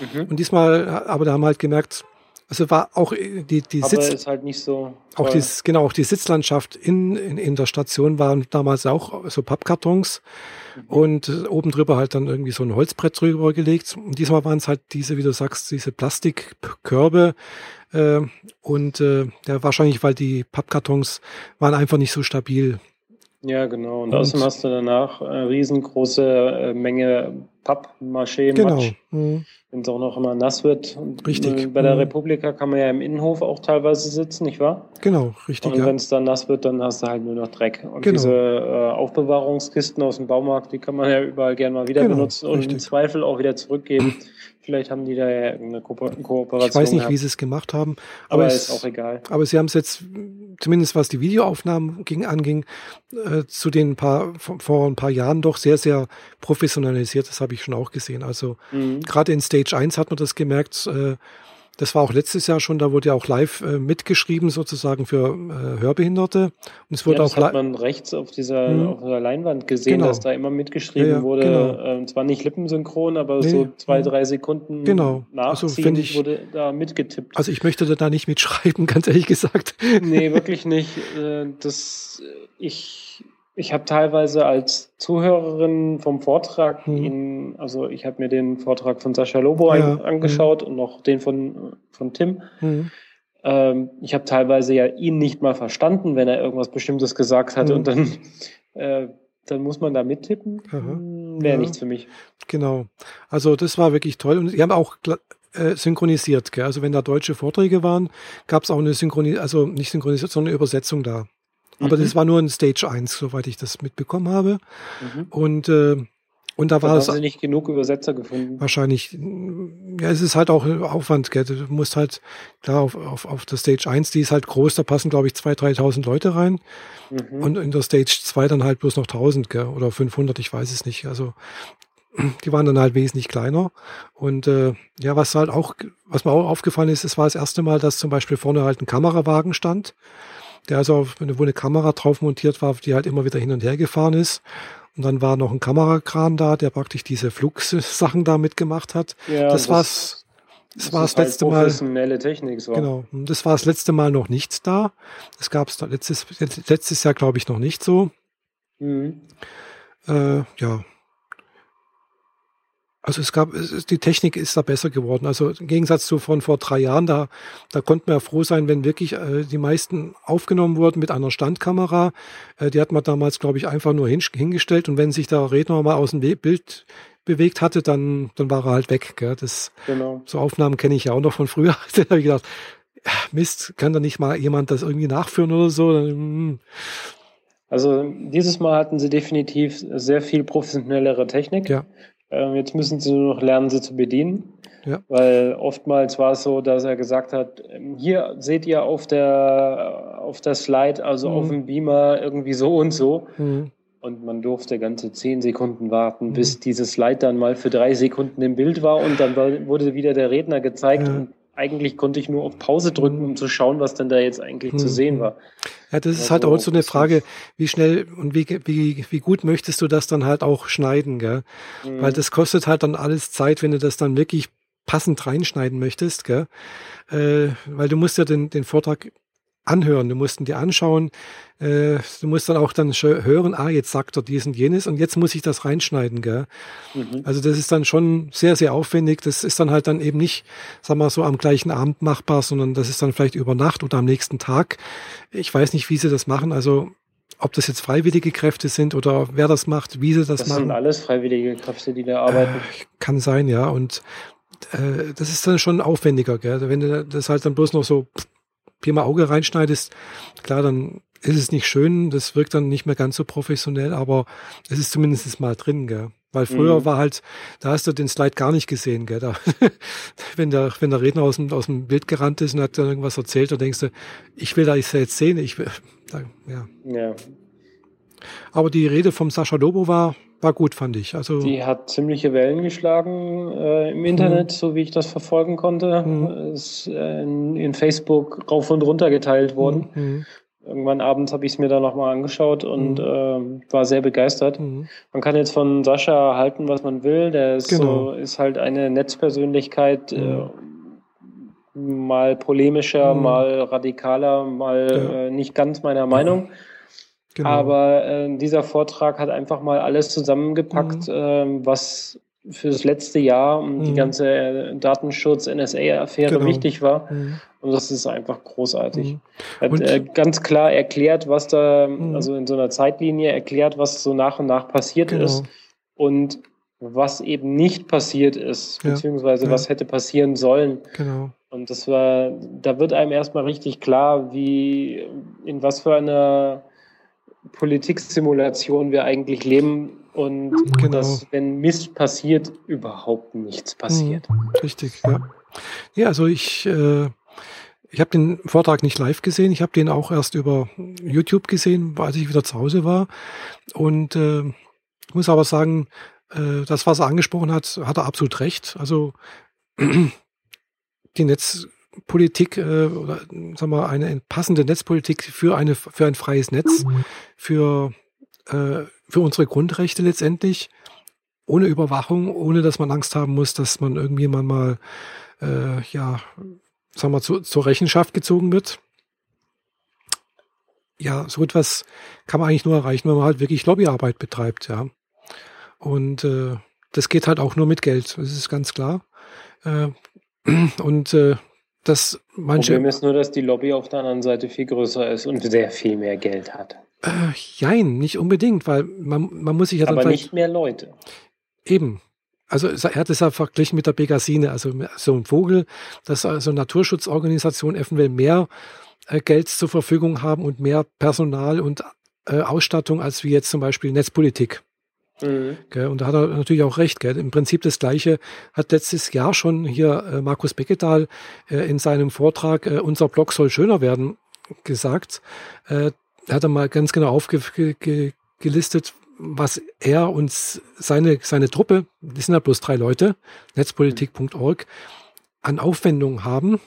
Mhm. Und diesmal, aber da haben wir halt gemerkt, also war auch äh, die, die Aber Sitz. ist halt nicht so. Auch die, genau, auch die Sitzlandschaft in, in, in der Station waren damals auch so Pappkartons mhm. und äh, oben drüber halt dann irgendwie so ein Holzbrett drüber gelegt. Und diesmal waren es halt diese, wie du sagst, diese Plastikkörbe. Äh, und äh, ja, wahrscheinlich, weil die Pappkartons waren einfach nicht so stabil. Ja, genau. Und, und außerdem hast du danach eine riesengroße äh, Menge Pappmaché, genau. Mhm. wenn es auch noch immer nass wird. Richtig. Äh, bei der mhm. Republika kann man ja im Innenhof auch teilweise sitzen, nicht wahr? Genau, richtig. Und ja. wenn es dann nass wird, dann hast du halt nur noch Dreck. Und genau. diese äh, Aufbewahrungskisten aus dem Baumarkt, die kann man ja überall gerne mal wieder genau, benutzen und richtig. im Zweifel auch wieder zurückgeben. Vielleicht haben die da ja eine Ko Kooperation. Ich weiß nicht, gehabt. wie sie es gemacht haben. Aber, aber ist auch egal. Aber sie haben es jetzt, zumindest was die Videoaufnahmen ging, anging, äh, zu den paar, vor ein paar Jahren doch sehr, sehr professionalisiert. Das habe ich schon auch gesehen. Also mhm. gerade in Stage 1 hat man das gemerkt, äh, das war auch letztes Jahr schon, da wurde ja auch live äh, mitgeschrieben, sozusagen für äh, Hörbehinderte. Und es wurde ja, das auch hat man rechts auf dieser, mhm. auf der Leinwand gesehen, genau. dass da immer mitgeschrieben ja, ja, wurde. Genau. Äh, zwar nicht lippensynchron, aber nee. so zwei, drei Sekunden genau. nachziehen also ich, wurde da mitgetippt. Also ich möchte da nicht mitschreiben, ganz ehrlich gesagt. Nee, wirklich nicht. Das, ich ich habe teilweise als Zuhörerin vom Vortrag, mhm. ihn, also ich habe mir den Vortrag von Sascha Lobo ja. angeschaut mhm. und noch den von, von Tim. Mhm. Ähm, ich habe teilweise ja ihn nicht mal verstanden, wenn er irgendwas Bestimmtes gesagt hatte und dann, äh, dann muss man da mittippen. Hm, Wäre ja. nichts für mich. Genau. Also das war wirklich toll und die haben auch äh, synchronisiert. Gell? Also wenn da deutsche Vorträge waren, gab es auch eine Synchronisation, also nicht synchronisiert, sondern eine Übersetzung da. Aber mhm. das war nur ein Stage 1, soweit ich das mitbekommen habe. Mhm. Und, äh, und da war es. Haben Sie nicht genug Übersetzer gefunden? Wahrscheinlich, ja, es ist halt auch Aufwand, gell? Du musst halt, klar, auf, auf, auf der Stage 1, die ist halt groß, da passen, glaube ich, 2.000, 3.000 Leute rein. Mhm. Und in der Stage 2 dann halt bloß noch 1.000, gell? Oder 500, ich weiß es nicht. Also, die waren dann halt wesentlich kleiner. Und äh, ja, was halt auch, was mir auch aufgefallen ist, es war das erste Mal, dass zum Beispiel vorne halt ein Kamerawagen stand, der also, wo eine Kamera drauf montiert war, die halt immer wieder hin und her gefahren ist. Und dann war noch ein Kamerakran da, der praktisch diese Flugsachen da mitgemacht hat. Ja, das, das war's. Das, das war das letzte halt professionelle Technik, so. Genau. Das war das letzte Mal noch nicht da. Das gab es letztes, letztes Jahr, glaube ich, noch nicht so. Mhm. Äh, ja, also es gab, die Technik ist da besser geworden. Also im Gegensatz zu von vor drei Jahren, da, da konnten wir ja froh sein, wenn wirklich äh, die meisten aufgenommen wurden mit einer Standkamera. Äh, die hat man damals, glaube ich, einfach nur hin, hingestellt und wenn sich der Redner mal aus dem Bild bewegt hatte, dann, dann war er halt weg. Gell? Das, genau. So Aufnahmen kenne ich ja auch noch von früher. da habe ich gedacht, Mist, kann da nicht mal jemand das irgendwie nachführen oder so? Hm. Also dieses Mal hatten sie definitiv sehr viel professionellere Technik. Ja. Ähm, jetzt müssen sie nur noch lernen, sie zu bedienen. Ja. Weil oftmals war es so, dass er gesagt hat, ähm, hier seht ihr auf der, auf der Slide, also mhm. auf dem Beamer irgendwie so und so. Mhm. Und man durfte ganze zehn Sekunden warten, mhm. bis dieses Slide dann mal für drei Sekunden im Bild war und dann wurde wieder der Redner gezeigt ja. und eigentlich konnte ich nur auf Pause drücken, um zu schauen, was denn da jetzt eigentlich mhm. zu sehen war. Ja, das ist also, halt auch so eine Frage, wie schnell und wie, wie, wie gut möchtest du das dann halt auch schneiden, gell? Mhm. Weil das kostet halt dann alles Zeit, wenn du das dann wirklich passend reinschneiden möchtest, gell? Äh, weil du musst ja den, den Vortrag anhören. Du musst ihn dir anschauen. Äh, du musst dann auch dann hören, ah, jetzt sagt er dies und jenes und jetzt muss ich das reinschneiden, gell? Mhm. Also das ist dann schon sehr, sehr aufwendig. Das ist dann halt dann eben nicht, sag mal so, am gleichen Abend machbar, sondern das ist dann vielleicht über Nacht oder am nächsten Tag. Ich weiß nicht, wie sie das machen. Also ob das jetzt freiwillige Kräfte sind oder wer das macht, wie sie das, das machen. Das sind alles freiwillige Kräfte, die da arbeiten. Äh, kann sein, ja. Und äh, das ist dann schon aufwendiger, gell? Wenn du das halt dann bloß noch so Pi mal Auge reinschneidest, klar, dann ist es nicht schön, das wirkt dann nicht mehr ganz so professionell, aber es ist zumindest mal drin, gell. Weil früher mhm. war halt, da hast du den Slide gar nicht gesehen, gell. Da, wenn der, wenn der Redner aus dem, aus dem Bild gerannt ist und hat dann irgendwas erzählt, dann denkst du, ich will da jetzt sehen, ich will, da, ja. ja. Aber die Rede vom Sascha Lobo war, war gut, fand ich. Also die hat ziemliche Wellen geschlagen äh, im Internet, mhm. so wie ich das verfolgen konnte. Mhm. Ist äh, in, in, Facebook rauf und runter geteilt worden. Mhm. Irgendwann abends habe ich es mir dann nochmal angeschaut und mhm. äh, war sehr begeistert. Mhm. Man kann jetzt von Sascha halten, was man will. Der ist, genau. so, ist halt eine Netzpersönlichkeit, äh, mal polemischer, mal radikaler, mal ja. Äh, nicht ganz meiner Meinung. Genau. Aber äh, dieser Vortrag hat einfach mal alles zusammengepackt, mhm. äh, was für das letzte Jahr und mhm. die ganze äh, Datenschutz-NSA-Affäre genau. wichtig war. Mhm. Und das ist einfach großartig. Mhm. Er hat äh, ganz klar erklärt, was da, mhm. also in so einer Zeitlinie erklärt, was so nach und nach passiert genau. ist und was eben nicht passiert ist, ja. beziehungsweise ja. was hätte passieren sollen. Genau. Und das war, da wird einem erstmal richtig klar, wie, in was für einer Politiksimulation wir eigentlich leben und genau. dass, wenn Mist passiert, überhaupt nichts passiert. Mhm, richtig, ja. Ja, also ich, äh, ich habe den Vortrag nicht live gesehen, ich habe den auch erst über YouTube gesehen, als ich wieder zu Hause war. Und äh, ich muss aber sagen, äh, das, was er angesprochen hat, hat er absolut recht. Also die Netz Politik äh, oder sagen wir eine passende Netzpolitik für eine für ein freies Netz, für äh, für unsere Grundrechte letztendlich, ohne Überwachung, ohne dass man Angst haben muss, dass man irgendwie mal äh, ja sagen wir zu, zur Rechenschaft gezogen wird. Ja, so etwas kann man eigentlich nur erreichen, wenn man halt wirklich Lobbyarbeit betreibt, ja. Und äh, das geht halt auch nur mit Geld, das ist ganz klar. Äh, und äh, dass manche. Problem ist nur, dass die Lobby auf der anderen Seite viel größer ist und sehr viel mehr Geld hat. Äh, jein, nicht unbedingt, weil man, man muss sich ja Aber nicht mehr Leute. Eben. Also er hat es ja verglichen mit der Begasine, also so ein Vogel, dass also Naturschutzorganisationen eventuell mehr äh, Geld zur Verfügung haben und mehr Personal und äh, Ausstattung als wie jetzt zum Beispiel Netzpolitik. Mhm. Und da hat er natürlich auch recht. Gell? Im Prinzip das Gleiche hat letztes Jahr schon hier äh, Markus Becketal äh, in seinem Vortrag äh, Unser Blog soll schöner werden gesagt. Äh, hat er mal ganz genau aufgelistet, was er und seine, seine Truppe, die sind ja bloß drei Leute, netzpolitik.org, an Aufwendungen haben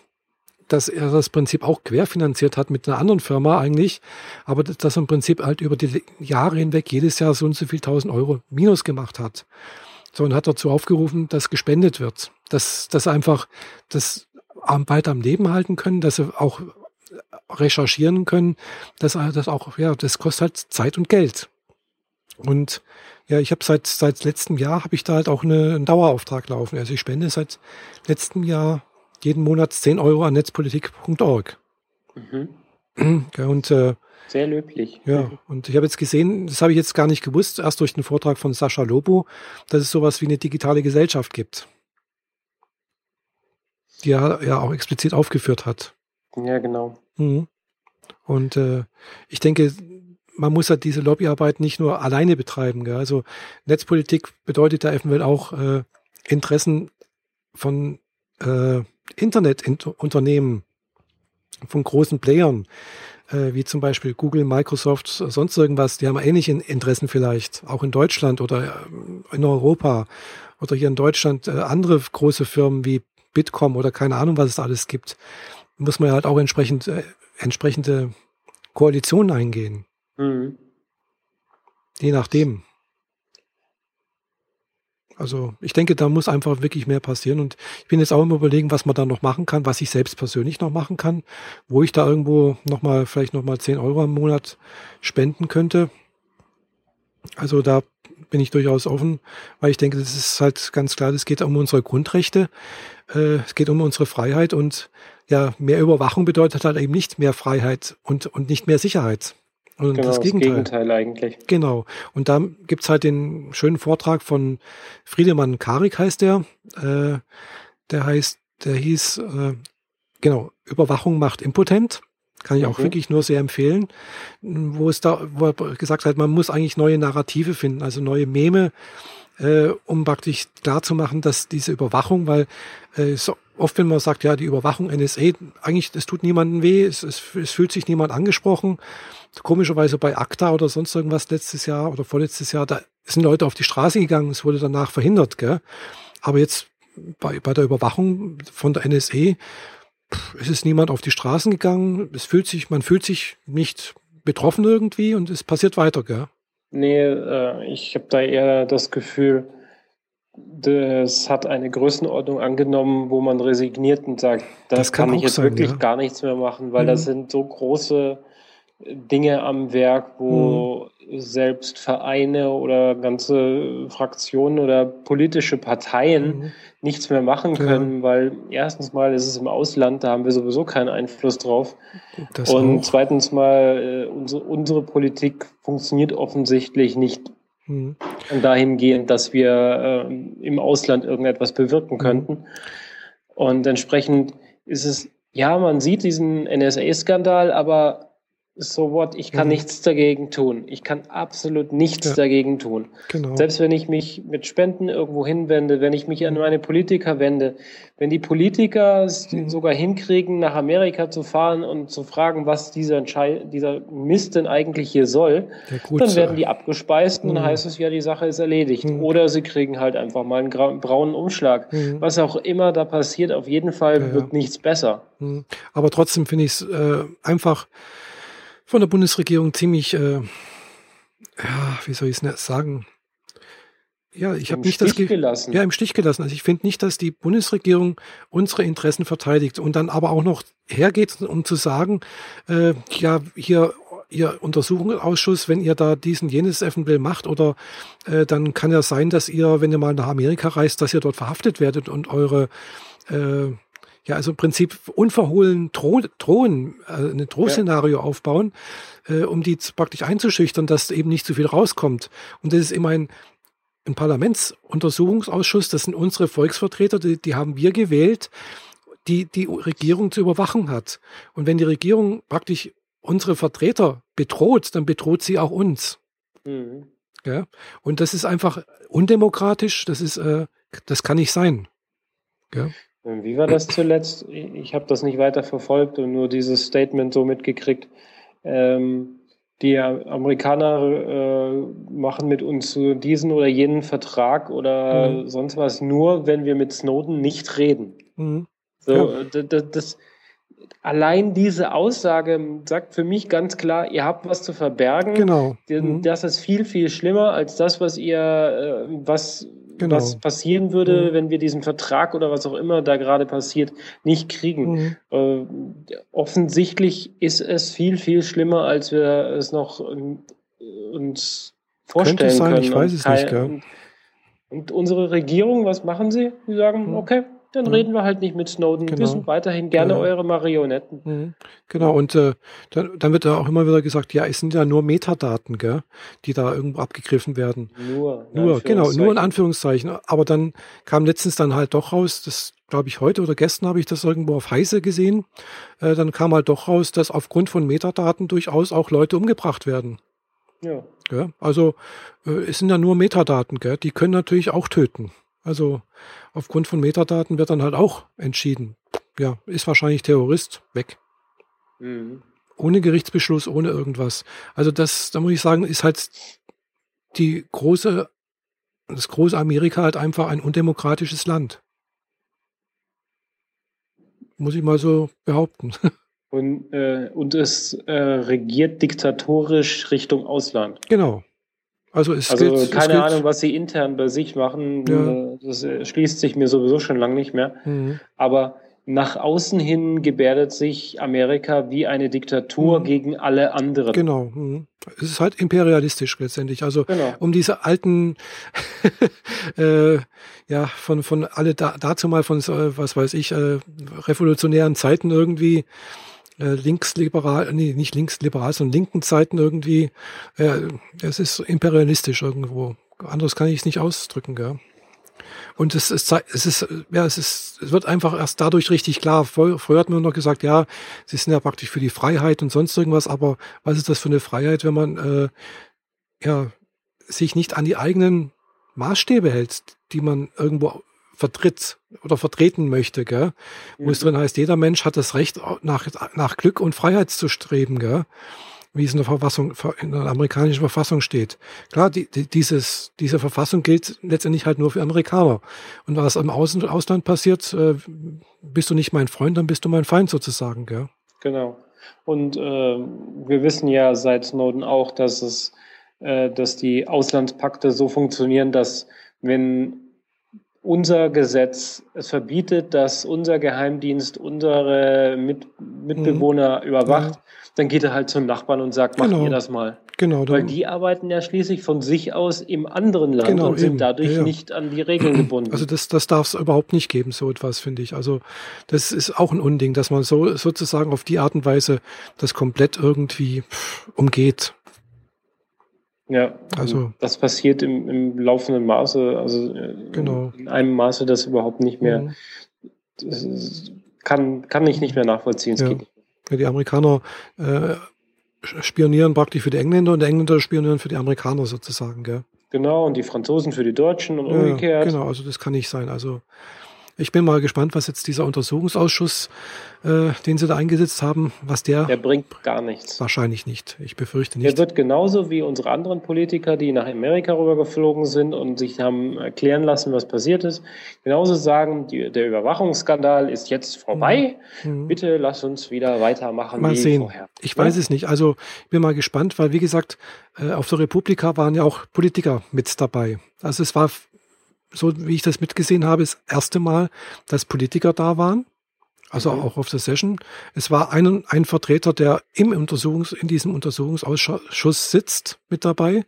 dass er das Prinzip auch querfinanziert hat mit einer anderen Firma eigentlich, aber dass er im Prinzip halt über die Jahre hinweg jedes Jahr so und so viel tausend Euro Minus gemacht hat. So, und hat dazu aufgerufen, dass gespendet wird, dass, dass einfach das weiter am Leben halten können, dass sie auch recherchieren können, dass das auch, ja, das kostet halt Zeit und Geld. Und ja, ich habe seit seit letztem Jahr habe ich da halt auch eine, einen Dauerauftrag laufen. Also ich spende seit letztem Jahr jeden Monat 10 Euro an netzpolitik.org. Mhm. Und äh, sehr löblich. Ja, und ich habe jetzt gesehen, das habe ich jetzt gar nicht gewusst, erst durch den Vortrag von Sascha Lobo, dass es sowas wie eine digitale Gesellschaft gibt. Die er ja auch explizit aufgeführt hat. Ja, genau. Mhm. Und äh, ich denke, man muss ja diese Lobbyarbeit nicht nur alleine betreiben. Gell? Also Netzpolitik bedeutet da eventuell auch äh, Interessen von äh, Internetunternehmen, von großen Playern, äh, wie zum Beispiel Google, Microsoft, sonst irgendwas, die haben ähnliche Interessen vielleicht, auch in Deutschland oder äh, in Europa oder hier in Deutschland äh, andere große Firmen wie Bitkom oder keine Ahnung, was es alles gibt, muss man halt auch entsprechend äh, entsprechende Koalitionen eingehen. Mhm. Je nachdem. Also ich denke, da muss einfach wirklich mehr passieren. Und ich bin jetzt auch immer überlegen, was man da noch machen kann, was ich selbst persönlich noch machen kann, wo ich da irgendwo nochmal, vielleicht nochmal 10 Euro im Monat spenden könnte. Also da bin ich durchaus offen, weil ich denke, das ist halt ganz klar, es geht um unsere Grundrechte, äh, es geht um unsere Freiheit und ja, mehr Überwachung bedeutet halt eben nicht mehr Freiheit und, und nicht mehr Sicherheit. Und genau, das, Gegenteil. das Gegenteil eigentlich. Genau. Und da gibt's halt den schönen Vortrag von Friedemann Karik heißt der. Äh, der heißt, der hieß, äh, genau, Überwachung macht impotent. Kann ich auch mhm. wirklich nur sehr empfehlen. Wo es da, wo er gesagt hat, man muss eigentlich neue Narrative finden, also neue Meme, äh, um praktisch klar zu machen, dass diese Überwachung, weil äh, so oft, wenn man sagt, ja, die Überwachung NSA, eigentlich, es tut niemandem weh, es, es, es fühlt sich niemand angesprochen komischerweise bei ACTA oder sonst irgendwas letztes Jahr oder vorletztes Jahr, da sind Leute auf die Straße gegangen, es wurde danach verhindert, gell? Aber jetzt bei, bei der Überwachung von der NSE pff, ist es niemand auf die Straßen gegangen, es fühlt sich, man fühlt sich nicht betroffen irgendwie und es passiert weiter, gell? Nee, äh, ich habe da eher das Gefühl, das hat eine Größenordnung angenommen, wo man resigniert und sagt, das, das kann, kann ich jetzt sein, wirklich ja. gar nichts mehr machen, weil mhm. das sind so große Dinge am Werk, wo mhm. selbst Vereine oder ganze Fraktionen oder politische Parteien mhm. nichts mehr machen können, ja. weil erstens mal ist es im Ausland, da haben wir sowieso keinen Einfluss drauf. Das Und auch. zweitens mal, äh, unsere, unsere Politik funktioniert offensichtlich nicht mhm. dahingehend, dass wir äh, im Ausland irgendetwas bewirken mhm. könnten. Und entsprechend ist es, ja, man sieht diesen NSA-Skandal, aber so what, ich kann mhm. nichts dagegen tun. Ich kann absolut nichts ja. dagegen tun. Genau. Selbst wenn ich mich mit Spenden irgendwo hinwende, wenn ich mich an meine Politiker wende, wenn die Politiker es mhm. sogar hinkriegen, nach Amerika zu fahren und zu fragen, was dieser, Entscheid dieser Mist denn eigentlich hier soll, dann werden die abgespeist und mhm. dann heißt es ja, die Sache ist erledigt. Mhm. Oder sie kriegen halt einfach mal einen braunen Umschlag. Mhm. Was auch immer da passiert, auf jeden Fall ja, wird ja. nichts besser. Mhm. Aber trotzdem finde ich es äh, einfach von der Bundesregierung ziemlich, äh, ja, wie soll ich es sagen? Ja, ich habe nicht Stich das gelassen. Ja, im Stich gelassen. Also ich finde nicht, dass die Bundesregierung unsere Interessen verteidigt und dann aber auch noch hergeht, um zu sagen, äh, ja, hier Ihr Untersuchungsausschuss, wenn ihr da diesen jenes eventuell macht, oder äh, dann kann ja sein, dass ihr, wenn ihr mal nach Amerika reist, dass ihr dort verhaftet werdet und eure äh, ja, also im Prinzip unverhohlen droh, drohen, äh, ein Drohszenario ja. aufbauen, äh, um die praktisch einzuschüchtern, dass eben nicht zu viel rauskommt. Und das ist immer ein, ein Parlamentsuntersuchungsausschuss, das sind unsere Volksvertreter, die, die haben wir gewählt, die die Regierung zu überwachen hat. Und wenn die Regierung praktisch unsere Vertreter bedroht, dann bedroht sie auch uns. Mhm. Ja? Und das ist einfach undemokratisch, das ist, äh, das kann nicht sein. Ja? Wie war das zuletzt? Ich habe das nicht weiter verfolgt und nur dieses Statement so mitgekriegt. Ähm, die Amerikaner äh, machen mit uns diesen oder jenen Vertrag oder mhm. sonst was nur, wenn wir mit Snowden nicht reden. Mhm. So, ja. das, das, allein diese Aussage sagt für mich ganz klar, ihr habt was zu verbergen. Genau. Mhm. Das ist viel, viel schlimmer als das, was ihr, äh, was genau. was passieren würde, mhm. wenn wir diesen Vertrag oder was auch immer da gerade passiert, nicht kriegen. Mhm. Äh, offensichtlich ist es viel, viel schlimmer, als wir es noch äh, uns vorstellen Könnte sein, können. Ich weiß es nicht, gell? Und, und unsere Regierung, was machen sie? Sie sagen, mhm. okay, dann mhm. reden wir halt nicht mit Snowden. Genau. Wir sind weiterhin gerne ja. eure Marionetten. Mhm. Genau, und äh, dann, dann, wird da auch immer wieder gesagt, ja, es sind ja nur Metadaten, gell, die da irgendwo abgegriffen werden. Nur. Nur, genau, nur in Anführungszeichen. Aber dann kam letztens dann halt doch raus, das glaube ich heute oder gestern habe ich das irgendwo auf Heise gesehen, äh, dann kam halt doch raus, dass aufgrund von Metadaten durchaus auch Leute umgebracht werden. Ja. ja also äh, es sind ja nur Metadaten, gell? die können natürlich auch töten. Also aufgrund von Metadaten wird dann halt auch entschieden. Ja, ist wahrscheinlich Terrorist, weg. Mhm. Ohne Gerichtsbeschluss, ohne irgendwas. Also das, da muss ich sagen, ist halt die große, das große Amerika halt einfach ein undemokratisches Land. Muss ich mal so behaupten. Und, äh, und es äh, regiert diktatorisch Richtung Ausland. Genau. Also, es also gilt, keine es Ahnung, was sie intern bei sich machen. Ja. Das schließt sich mir sowieso schon lange nicht mehr. Mhm. Aber nach außen hin gebärdet sich Amerika wie eine Diktatur mhm. gegen alle anderen. Genau. Mhm. Es ist halt imperialistisch letztendlich. Also genau. um diese alten, äh, ja, von, von alle da, dazu mal von, was weiß ich, äh, revolutionären Zeiten irgendwie äh, linksliberal, nee, nicht linksliberal, sondern linken Zeiten irgendwie. Äh, es ist imperialistisch irgendwo. Anderes kann ich es nicht ausdrücken, gell? Und es, es, es ist, ja, es ist, es wird einfach erst dadurch richtig klar. Früher, früher hat man noch gesagt, ja, sie sind ja praktisch für die Freiheit und sonst irgendwas, aber was ist das für eine Freiheit, wenn man äh, ja sich nicht an die eigenen Maßstäbe hält, die man irgendwo vertritt oder vertreten möchte, gell? Wo es mhm. drin heißt, jeder Mensch hat das Recht, nach, nach Glück und Freiheit zu streben, gell? Wie es in der Verfassung, in der amerikanischen Verfassung steht. Klar, die, die, dieses, diese Verfassung gilt letztendlich halt nur für Amerikaner. Und was im Außen, Ausland passiert, äh, bist du nicht mein Freund, dann bist du mein Feind sozusagen, gell? Genau. Und äh, wir wissen ja seit Snowden auch, dass es, äh, dass die Auslandspakte so funktionieren, dass wenn unser Gesetz es verbietet, dass unser Geheimdienst unsere Mit Mitbewohner mhm. überwacht, ja. dann geht er halt zum Nachbarn und sagt, macht genau. ihr das mal. Genau. Weil die arbeiten ja schließlich von sich aus im anderen Land genau, und sind eben. dadurch ja, ja. nicht an die Regeln gebunden. Also das, das darf es überhaupt nicht geben, so etwas, finde ich. Also das ist auch ein Unding, dass man so sozusagen auf die Art und Weise das komplett irgendwie umgeht. Ja, also das passiert im, im laufenden Maße, also äh, genau. in einem Maße, das überhaupt nicht mehr, mhm. das kann, kann ich nicht mehr nachvollziehen. Ja. ja. die Amerikaner äh, spionieren praktisch für die Engländer und die Engländer spionieren für die Amerikaner sozusagen, gell? Genau, und die Franzosen für die Deutschen und ja, umgekehrt. Genau, also das kann nicht sein. Also ich bin mal gespannt, was jetzt dieser Untersuchungsausschuss, äh, den sie da eingesetzt haben, was der. Der bringt gar nichts. Wahrscheinlich nicht. Ich befürchte nicht. Der wird genauso wie unsere anderen Politiker, die nach Amerika rübergeflogen sind und sich haben erklären lassen, was passiert ist, genauso sagen, die, der Überwachungsskandal ist jetzt vorbei. Mhm. mhm. Bitte lass uns wieder weitermachen mal sehen. vorher. Ich ja? weiß es nicht. Also ich bin mal gespannt, weil wie gesagt, äh, auf der Republika waren ja auch Politiker mit dabei. Also es war so wie ich das mitgesehen habe, das erste Mal, dass Politiker da waren. Also mhm. auch auf der Session. Es war ein, ein Vertreter, der im Untersuchungs, in diesem Untersuchungsausschuss sitzt, mit dabei.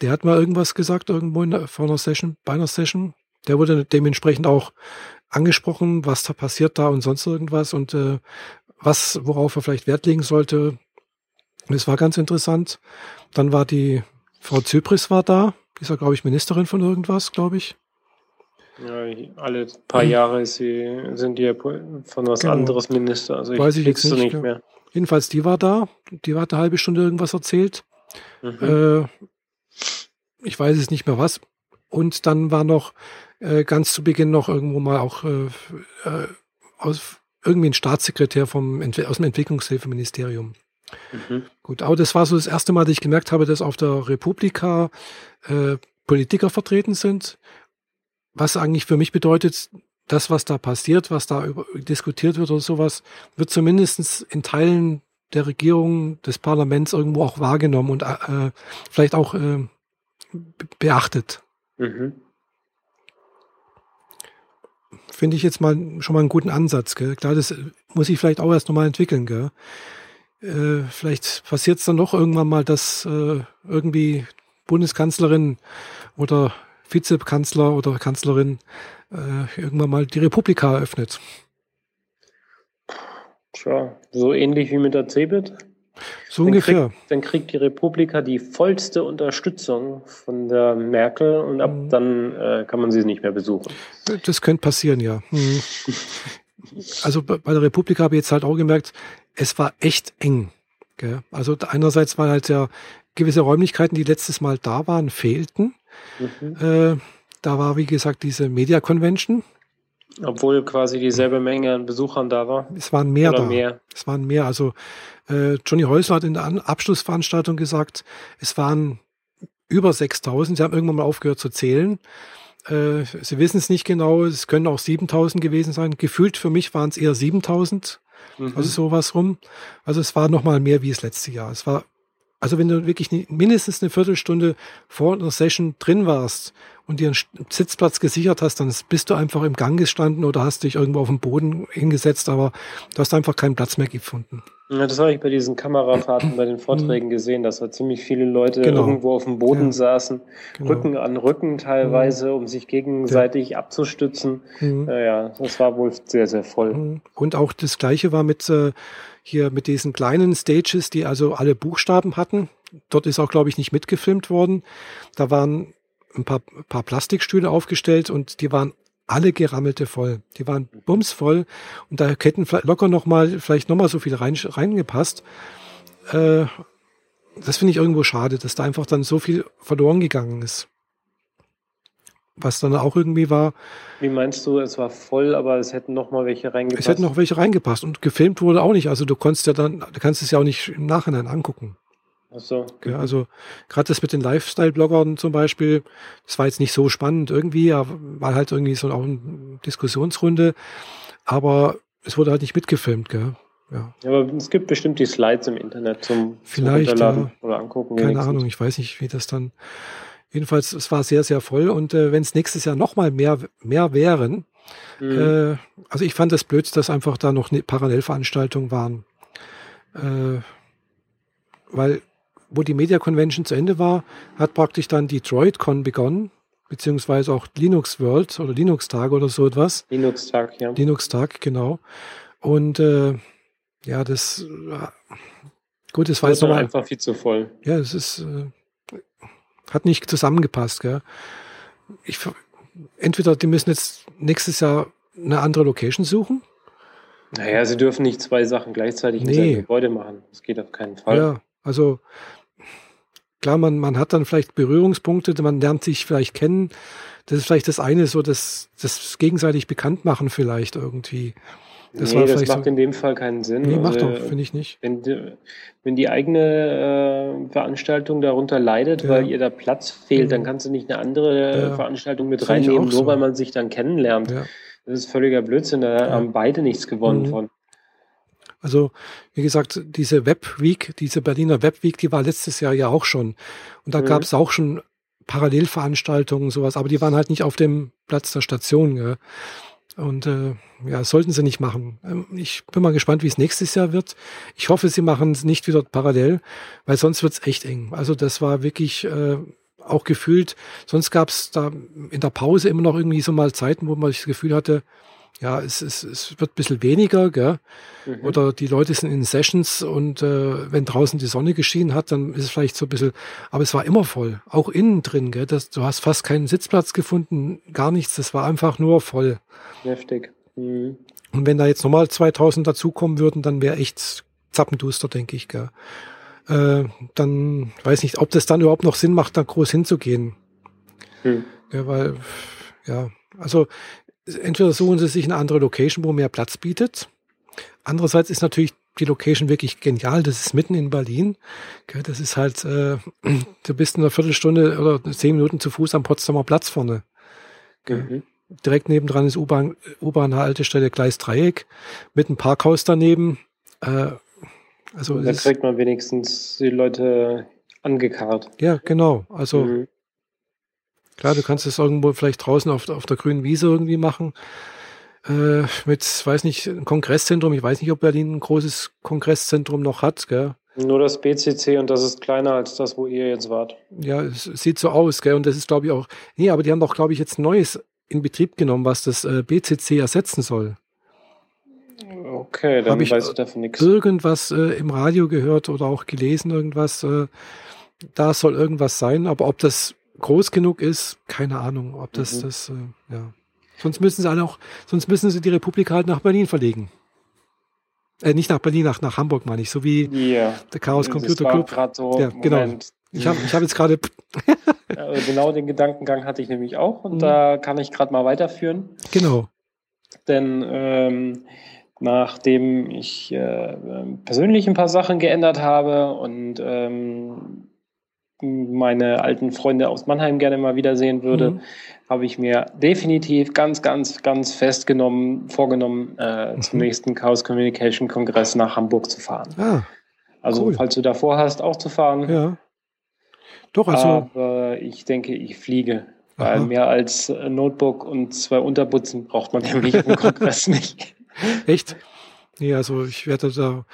Der hat mal irgendwas gesagt, irgendwo in der, vor einer Session, bei einer Session. Der wurde dementsprechend auch angesprochen, was da passiert da und sonst irgendwas und äh, was, worauf er vielleicht Wert legen sollte. Das war ganz interessant. Dann war die Frau Zypris war da, ist ja, glaube ich, Ministerin von irgendwas, glaube ich. Ja, alle paar hm. Jahre sie, sind die ja von was genau. anderes Minister. Also ich Weiß ich jetzt nicht, nicht mehr. Jedenfalls, die war da. Die hat eine halbe Stunde irgendwas erzählt. Mhm. Äh, ich weiß es nicht mehr was. Und dann war noch äh, ganz zu Beginn noch irgendwo mal auch äh, äh, aus irgendwie ein Staatssekretär vom aus dem Entwicklungshilfeministerium. Mhm. Gut, aber das war so das erste Mal, dass ich gemerkt habe, dass auf der Republika äh, Politiker vertreten sind. Was eigentlich für mich bedeutet, das, was da passiert, was da über, diskutiert wird oder sowas, wird zumindest in Teilen der Regierung, des Parlaments irgendwo auch wahrgenommen und äh, vielleicht auch äh, beachtet. Mhm. Finde ich jetzt mal schon mal einen guten Ansatz. Gell? Klar, das muss ich vielleicht auch erst nochmal entwickeln. Gell? Äh, vielleicht passiert es dann noch irgendwann mal, dass äh, irgendwie Bundeskanzlerin oder Vizekanzler oder Kanzlerin äh, irgendwann mal die Republika eröffnet. Tja, so ähnlich wie mit der CeBIT. So dann ungefähr. Kriegt, dann kriegt die Republika die vollste Unterstützung von der Merkel und ab mhm. dann äh, kann man sie nicht mehr besuchen. Das könnte passieren, ja. Mhm. also bei der Republika habe ich jetzt halt auch gemerkt, es war echt eng. Gell? Also einerseits waren halt ja gewisse Räumlichkeiten, die letztes Mal da waren, fehlten. Mhm. Äh, da war, wie gesagt, diese Media Convention. Obwohl quasi dieselbe Menge an Besuchern da war. Es waren mehr Oder da. Mehr. Es waren mehr. Also äh, Johnny Häusler hat in der Abschlussveranstaltung gesagt, es waren über 6000. Sie haben irgendwann mal aufgehört zu zählen. Äh, sie wissen es nicht genau. Es können auch 7000 gewesen sein. Gefühlt für mich waren es eher 7000. Mhm. Also sowas rum. Also es war noch mal mehr wie das letzte Jahr. Es war also wenn du wirklich mindestens eine Viertelstunde vor einer Session drin warst und dir einen Sitzplatz gesichert hast, dann bist du einfach im Gang gestanden oder hast dich irgendwo auf den Boden hingesetzt, aber du hast einfach keinen Platz mehr gefunden. Ja, das habe ich bei diesen Kamerafahrten, bei den Vorträgen gesehen, dass da ziemlich viele Leute genau. irgendwo auf dem Boden ja. saßen, genau. Rücken an Rücken teilweise, mhm. um sich gegenseitig ja. abzustützen. Mhm. Ja, das war wohl sehr, sehr voll. Mhm. Und auch das Gleiche war mit äh, hier mit diesen kleinen Stages, die also alle Buchstaben hatten. Dort ist auch, glaube ich, nicht mitgefilmt worden. Da waren ein paar, paar Plastikstühle aufgestellt und die waren alle gerammelte voll. Die waren bumsvoll und da hätten locker noch mal, vielleicht noch mal so viel rein, reingepasst. Äh, das finde ich irgendwo schade, dass da einfach dann so viel verloren gegangen ist. Was dann auch irgendwie war. Wie meinst du, es war voll, aber es hätten noch mal welche reingepasst? Es hätten noch welche reingepasst und gefilmt wurde auch nicht. Also du konntest ja dann, du kannst es ja auch nicht im Nachhinein angucken. Ach so. Ja, also gerade das mit den Lifestyle-Bloggern zum Beispiel, das war jetzt nicht so spannend irgendwie, war halt irgendwie so auch eine Diskussionsrunde, aber es wurde halt nicht mitgefilmt, gell? Ja. ja. aber es gibt bestimmt die Slides im Internet zum, Vielleicht, zum ja, oder angucken. Keine wenigstens. Ahnung, ich weiß nicht, wie das dann. Jedenfalls, es war sehr, sehr voll und äh, wenn es nächstes Jahr nochmal mehr, mehr wären, mhm. äh, also ich fand das blöd, dass einfach da noch ne Parallelveranstaltungen waren. Äh, weil wo die Media Convention zu Ende war, hat praktisch dann die DroidCon begonnen, beziehungsweise auch Linux World oder Linux Tag oder so etwas. Linux Tag, ja. Linux Tag, genau. Und äh, ja, das äh, gut, das war jetzt nochmal einfach viel zu voll. Ja, es ist äh, hat nicht zusammengepasst, gell? Ich entweder die müssen jetzt nächstes Jahr eine andere Location suchen. Naja, sie dürfen nicht zwei Sachen gleichzeitig nee. in Gebäude machen. Das geht auf keinen Fall. Ja, also klar, man, man hat dann vielleicht Berührungspunkte, man lernt sich vielleicht kennen. Das ist vielleicht das eine, so das, das gegenseitig bekannt machen vielleicht irgendwie. Das, nee, das macht so, in dem Fall keinen Sinn. Nee, macht also, doch, finde ich nicht. Wenn die, wenn die eigene äh, Veranstaltung darunter leidet, ja. weil ihr da Platz fehlt, mhm. dann kannst du nicht eine andere ja. Veranstaltung mit reinnehmen, nur so. weil man sich dann kennenlernt. Ja. Das ist völliger Blödsinn, da haben beide nichts gewonnen mhm. von. Also, wie gesagt, diese Web Week, diese Berliner Web Week, die war letztes Jahr ja auch schon. Und da mhm. gab es auch schon Parallelveranstaltungen, sowas, aber die waren halt nicht auf dem Platz der Station. Gell? Und äh, ja, sollten sie nicht machen. Ähm, ich bin mal gespannt, wie es nächstes Jahr wird. Ich hoffe, sie machen es nicht wieder parallel, weil sonst wird es echt eng. Also das war wirklich äh, auch gefühlt, sonst gab es da in der Pause immer noch irgendwie so mal Zeiten, wo man das Gefühl hatte, ja, es, es, es wird ein bisschen weniger, gell? Mhm. Oder die Leute sind in Sessions und äh, wenn draußen die Sonne geschienen hat, dann ist es vielleicht so ein bisschen, aber es war immer voll, auch innen drin, gell? Das, du hast fast keinen Sitzplatz gefunden, gar nichts, das war einfach nur voll. Heftig. Mhm. Und wenn da jetzt nochmal 2000 dazukommen würden, dann wäre echt zappenduster, denke ich, gell? äh, dann weiß nicht, ob das dann überhaupt noch Sinn macht, da groß hinzugehen. Hm. Ja, weil, ja, also entweder suchen sie sich eine andere Location, wo mehr Platz bietet. Andererseits ist natürlich die Location wirklich genial. Das ist mitten in Berlin. Das ist halt, äh, du bist in einer Viertelstunde oder zehn Minuten zu Fuß am Potsdamer Platz vorne. Mhm. Direkt nebendran ist U-Bahn, U-Bahn-Haltestelle Gleis Dreieck mit einem Parkhaus daneben. Äh, also da kriegt man wenigstens die Leute angekarrt. Ja, genau. Also mhm. Klar, du kannst es irgendwo vielleicht draußen auf, auf der grünen Wiese irgendwie machen äh, mit, weiß nicht, ein Kongresszentrum. Ich weiß nicht, ob Berlin ein großes Kongresszentrum noch hat, gell? Nur das BCC und das ist kleiner als das, wo ihr jetzt wart. Ja, es sieht so aus, gell? Und das ist, glaube ich, auch. Nee, aber die haben doch, glaube ich, jetzt Neues in Betrieb genommen, was das äh, BCC ersetzen soll. Okay, dann ich weiß ich davon nichts. Irgendwas äh, im Radio gehört oder auch gelesen, irgendwas. Äh, da soll irgendwas sein, aber ob das groß genug ist, keine Ahnung. Ob das, mhm. das, äh, ja. Sonst müssen sie alle auch, sonst müssen sie die Republik halt nach Berlin verlegen. Äh, nicht nach Berlin, nach, nach Hamburg meine ich, so wie yeah. der Chaos Computer Club. So ja, genau. Ich habe ich hab jetzt gerade. genau den Gedankengang hatte ich nämlich auch und mhm. da kann ich gerade mal weiterführen. Genau. Denn ähm, nachdem ich äh, persönlich ein paar Sachen geändert habe und ähm, meine alten Freunde aus Mannheim gerne mal wiedersehen würde, mhm. habe ich mir definitiv ganz, ganz, ganz fest genommen, vorgenommen, äh, mhm. zum nächsten Chaos Communication Kongress nach Hamburg zu fahren. Ah, also, cool. falls du davor hast, auch zu fahren. Ja. Doch, also. Aber ich denke, ich fliege. Weil Aha. mehr als Notebook und zwei Unterbutzen braucht man nämlich im Kongress nicht. Echt? Nee, also ich werde da,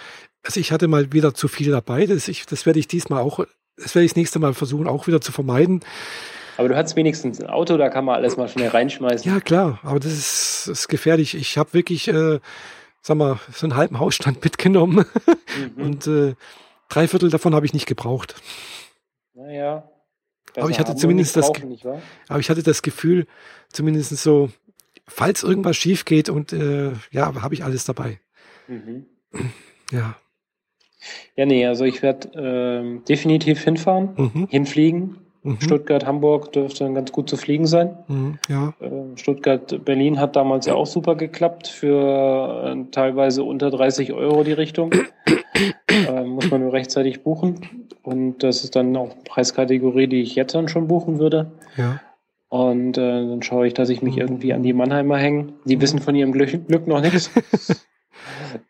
also ich hatte mal wieder zu viel dabei. Das, ich, das werde ich diesmal auch das werde ich das nächste Mal versuchen, auch wieder zu vermeiden. Aber du hast wenigstens ein Auto, da kann man alles mal schnell reinschmeißen. Ja, klar, aber das ist, das ist gefährlich. Ich habe wirklich, äh, sag mal, so einen halben Hausstand mitgenommen mhm. und äh, drei Viertel davon habe ich nicht gebraucht. Naja. Aber ich hatte zumindest das, aber ich hatte das Gefühl, zumindest so, falls irgendwas schief geht und äh, ja, habe ich alles dabei. Mhm. Ja. Ja, nee, also ich werde ähm, definitiv hinfahren, mhm. hinfliegen. Mhm. Stuttgart, Hamburg dürfte dann ganz gut zu fliegen sein. Mhm, ja. Äh, Stuttgart, Berlin hat damals ja auch super geklappt für äh, teilweise unter 30 Euro die Richtung. äh, muss man nur rechtzeitig buchen. Und das ist dann auch Preiskategorie, die ich jetzt dann schon buchen würde. Ja. Und äh, dann schaue ich, dass ich mich mhm. irgendwie an die Mannheimer hänge. Die wissen von ihrem Glück, Glück noch nichts.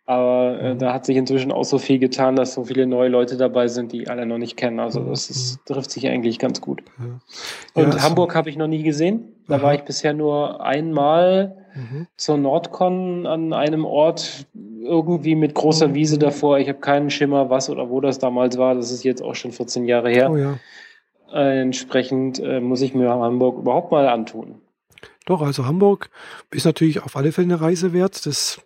Aber äh, mhm. da hat sich inzwischen auch so viel getan, dass so viele neue Leute dabei sind, die alle noch nicht kennen. Also mhm. das ist, trifft sich eigentlich ganz gut. Ja. Und ja, Hamburg habe ich noch nie gesehen. Da Aha. war ich bisher nur einmal mhm. zur Nordcon an einem Ort irgendwie mit großer mhm. Wiese davor. Ich habe keinen Schimmer, was oder wo das damals war. Das ist jetzt auch schon 14 Jahre her. Oh, ja. äh, entsprechend äh, muss ich mir Hamburg überhaupt mal antun. Doch, also Hamburg ist natürlich auf alle Fälle eine Reise wert. Das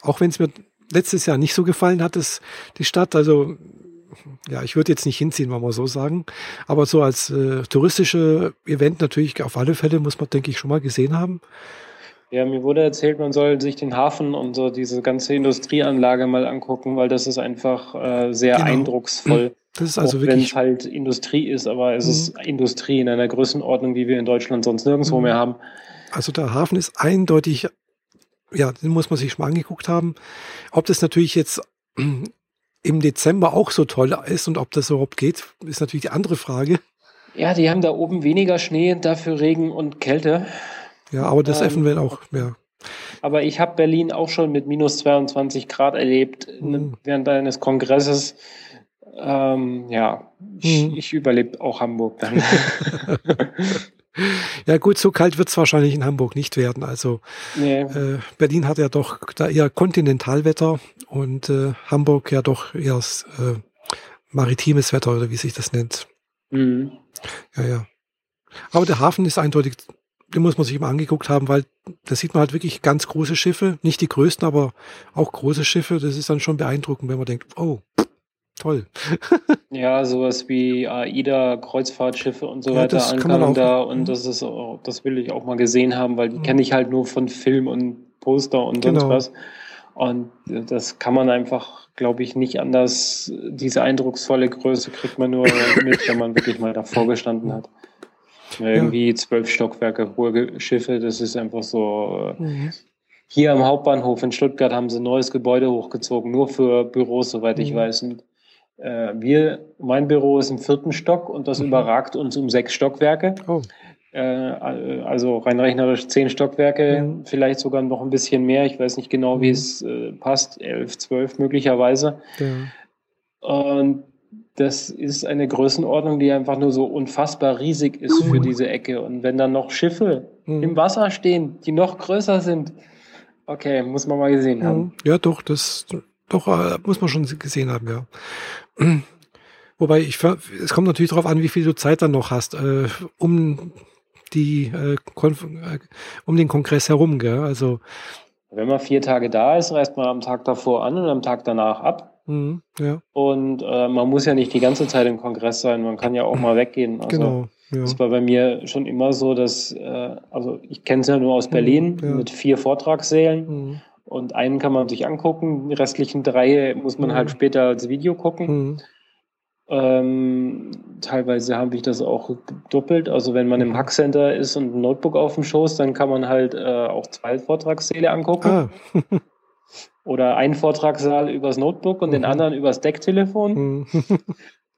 auch wenn es mir letztes Jahr nicht so gefallen hat, das, die Stadt, also ja, ich würde jetzt nicht hinziehen, wollen wir so sagen. Aber so als äh, touristische Event natürlich auf alle Fälle muss man, denke ich, schon mal gesehen haben. Ja, mir wurde erzählt, man soll sich den Hafen und so diese ganze Industrieanlage mal angucken, weil das ist einfach äh, sehr genau. eindrucksvoll. Das ist also wirklich. Wenn es halt Industrie ist, aber es mhm. ist Industrie in einer Größenordnung, die wir in Deutschland sonst nirgendwo mhm. mehr haben. Also der Hafen ist eindeutig ja, den muss man sich schon mal angeguckt haben. Ob das natürlich jetzt im Dezember auch so toll ist und ob das überhaupt geht, ist natürlich die andere Frage. Ja, die haben da oben weniger Schnee, dafür Regen und Kälte. Ja, aber das ähm, eventuell auch, ja. Aber ich habe Berlin auch schon mit minus 22 Grad erlebt mhm. während eines Kongresses. Ähm, ja, ich, mhm. ich überlebe auch Hamburg dann. Ja gut, so kalt wird es wahrscheinlich in Hamburg nicht werden. Also nee. äh, Berlin hat ja doch da eher Kontinentalwetter und äh, Hamburg ja doch eher äh, maritimes Wetter oder wie sich das nennt. Mhm. Ja, ja. Aber der Hafen ist eindeutig, den muss man sich immer angeguckt haben, weil da sieht man halt wirklich ganz große Schiffe, nicht die größten, aber auch große Schiffe. Das ist dann schon beeindruckend, wenn man denkt, oh, toll. ja, sowas wie AIDA, Kreuzfahrtschiffe und so ja, weiter ankern da und mhm. das ist das will ich auch mal gesehen haben, weil die mhm. kenne ich halt nur von Film und Poster und genau. sonst was. Und das kann man einfach, glaube ich, nicht anders. Diese eindrucksvolle Größe kriegt man nur mit, wenn man wirklich mal davor gestanden hat. Irgendwie zwölf Stockwerke hohe Schiffe, das ist einfach so. Mhm. Hier am Hauptbahnhof in Stuttgart haben sie ein neues Gebäude hochgezogen, nur für Büros, soweit mhm. ich weiß. Und, äh, wir, mein Büro ist im vierten Stock und das mhm. überragt uns um sechs Stockwerke. Oh. Äh, also rein rechnerisch zehn Stockwerke, mhm. vielleicht sogar noch ein bisschen mehr. Ich weiß nicht genau, wie mhm. es äh, passt, elf, zwölf möglicherweise. Ja. Und das ist eine Größenordnung, die einfach nur so unfassbar riesig ist für diese Ecke. Und wenn dann noch Schiffe mhm. im Wasser stehen, die noch größer sind, okay, muss man mal gesehen haben. Mhm. Ja, doch, das doch äh, muss man schon gesehen haben, ja. Wobei ich, es kommt natürlich darauf an, wie viel du Zeit dann noch hast, äh, um die, äh, äh, um den Kongress herum, gell? Also wenn man vier Tage da ist, reist man am Tag davor an und am Tag danach ab. Mhm, ja. Und äh, man muss ja nicht die ganze Zeit im Kongress sein, man kann ja auch mal weggehen. Also, genau. Ja. Das war bei mir schon immer so, dass, äh, also ich kenne es ja nur aus mhm, Berlin ja. mit vier Vortragssälen mhm. Und einen kann man sich angucken, die restlichen drei muss man mhm. halt später als Video gucken. Mhm. Ähm, teilweise habe ich das auch doppelt. Also wenn man im mhm. Hackcenter ist und ein Notebook auf dem Schoß, dann kann man halt äh, auch zwei Vortragssäle angucken. Ah. Oder einen Vortragssaal übers Notebook und mhm. den anderen übers Decktelefon. Mhm.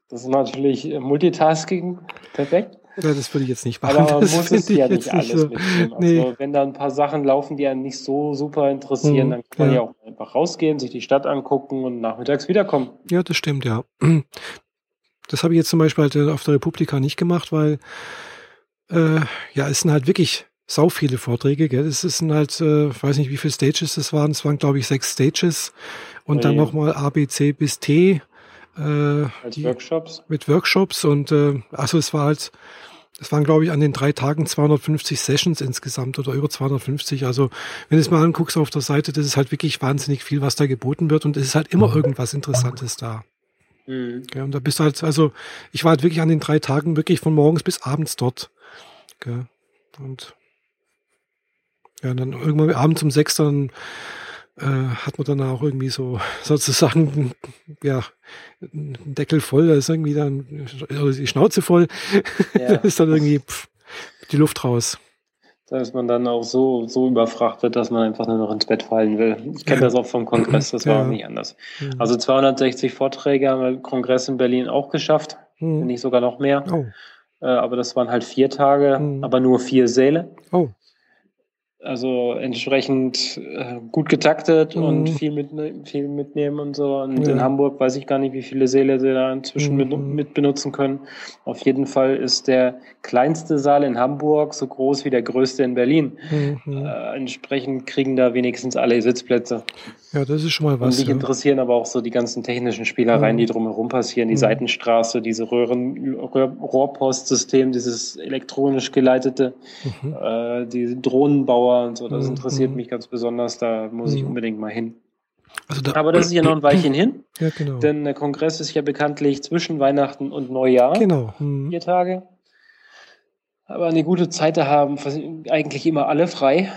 das ist natürlich Multitasking perfekt. Ja, das würde ich jetzt nicht machen. Aber man das muss es ja nicht alles so. mitnehmen. Also nee. wenn da ein paar Sachen laufen, die einen nicht so super interessieren, mhm, dann kann man ja. ja auch einfach rausgehen, sich die Stadt angucken und nachmittags wiederkommen. Ja, das stimmt, ja. Das habe ich jetzt zum Beispiel halt auf der Republika nicht gemacht, weil äh, ja, es sind halt wirklich sau viele Vorträge, gell? Es sind halt, äh, weiß nicht, wie viele Stages es waren. Es waren, glaube ich, sechs Stages und oh dann nochmal A, B, C bis T. Äh, Als die, Workshops? Mit Workshops und äh, also es war halt, es waren, glaube ich, an den drei Tagen 250 Sessions insgesamt oder über 250. Also, wenn du es mal anguckst auf der Seite, das ist halt wirklich wahnsinnig viel, was da geboten wird und es ist halt immer irgendwas Interessantes da. Mhm. Ja, und da bist du halt, also, ich war halt wirklich an den drei Tagen wirklich von morgens bis abends dort. Ja, und ja, und dann irgendwann abends um sechs dann äh, hat man dann auch irgendwie so sozusagen ja einen Deckel voll, da ist irgendwie dann also die Schnauze voll, ja. da ist dann irgendwie pff, die Luft raus. Da ist man dann auch so, so überfrachtet, dass man einfach nur noch ins Bett fallen will. Ich kenne das auch vom Kongress, das war ja. auch nicht anders. Also 260 Vorträge haben wir Kongress in Berlin auch geschafft, mhm. nicht sogar noch mehr. Oh. Äh, aber das waren halt vier Tage, mhm. aber nur vier Säle. Oh. Also entsprechend äh, gut getaktet mhm. und viel, mit, viel mitnehmen und so. Und ja. in Hamburg weiß ich gar nicht, wie viele Säle sie da inzwischen mhm. mit, benutzen können. Auf jeden Fall ist der kleinste Saal in Hamburg so groß wie der größte in Berlin. Mhm. Äh, entsprechend kriegen da wenigstens alle Sitzplätze. Ja, das ist schon mal was. Und mich ja. interessieren aber auch so die ganzen technischen Spielereien, mhm. die drumherum passieren. Die mhm. Seitenstraße, diese Röhren, Rohrpostsystem, dieses elektronisch geleitete, mhm. äh, die Drohnenbauer und so. Das mhm. interessiert mich ganz besonders. Da muss ich unbedingt mal hin. Also da, aber das ist ja noch ein Weilchen hin. Ja, genau. Denn der Kongress ist ja bekanntlich zwischen Weihnachten und Neujahr. Genau. Mhm. Vier Tage. Aber eine gute Zeit da haben eigentlich immer alle frei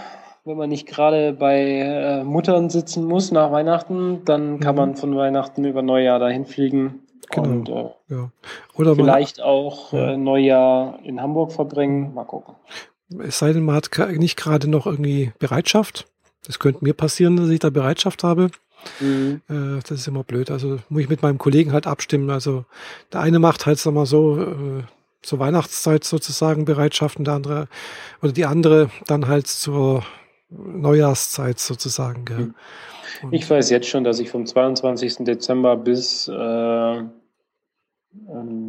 wenn man nicht gerade bei äh, Muttern sitzen muss nach Weihnachten, dann kann mhm. man von Weihnachten über Neujahr dahin fliegen. Genau. Und äh, ja. Oder vielleicht auch ja. äh, Neujahr in Hamburg verbringen. Mal gucken. Es sei denn, man hat nicht gerade noch irgendwie Bereitschaft. Das könnte mir passieren, dass ich da Bereitschaft habe. Mhm. Äh, das ist immer blöd. Also muss ich mit meinem Kollegen halt abstimmen. Also der eine macht halt, sag mal so, äh, zur Weihnachtszeit sozusagen Bereitschaften, der andere oder die andere dann halt zur Neujahrszeit sozusagen. Gell? Hm. Ich weiß jetzt schon, dass ich vom 22. Dezember bis, äh, ähm,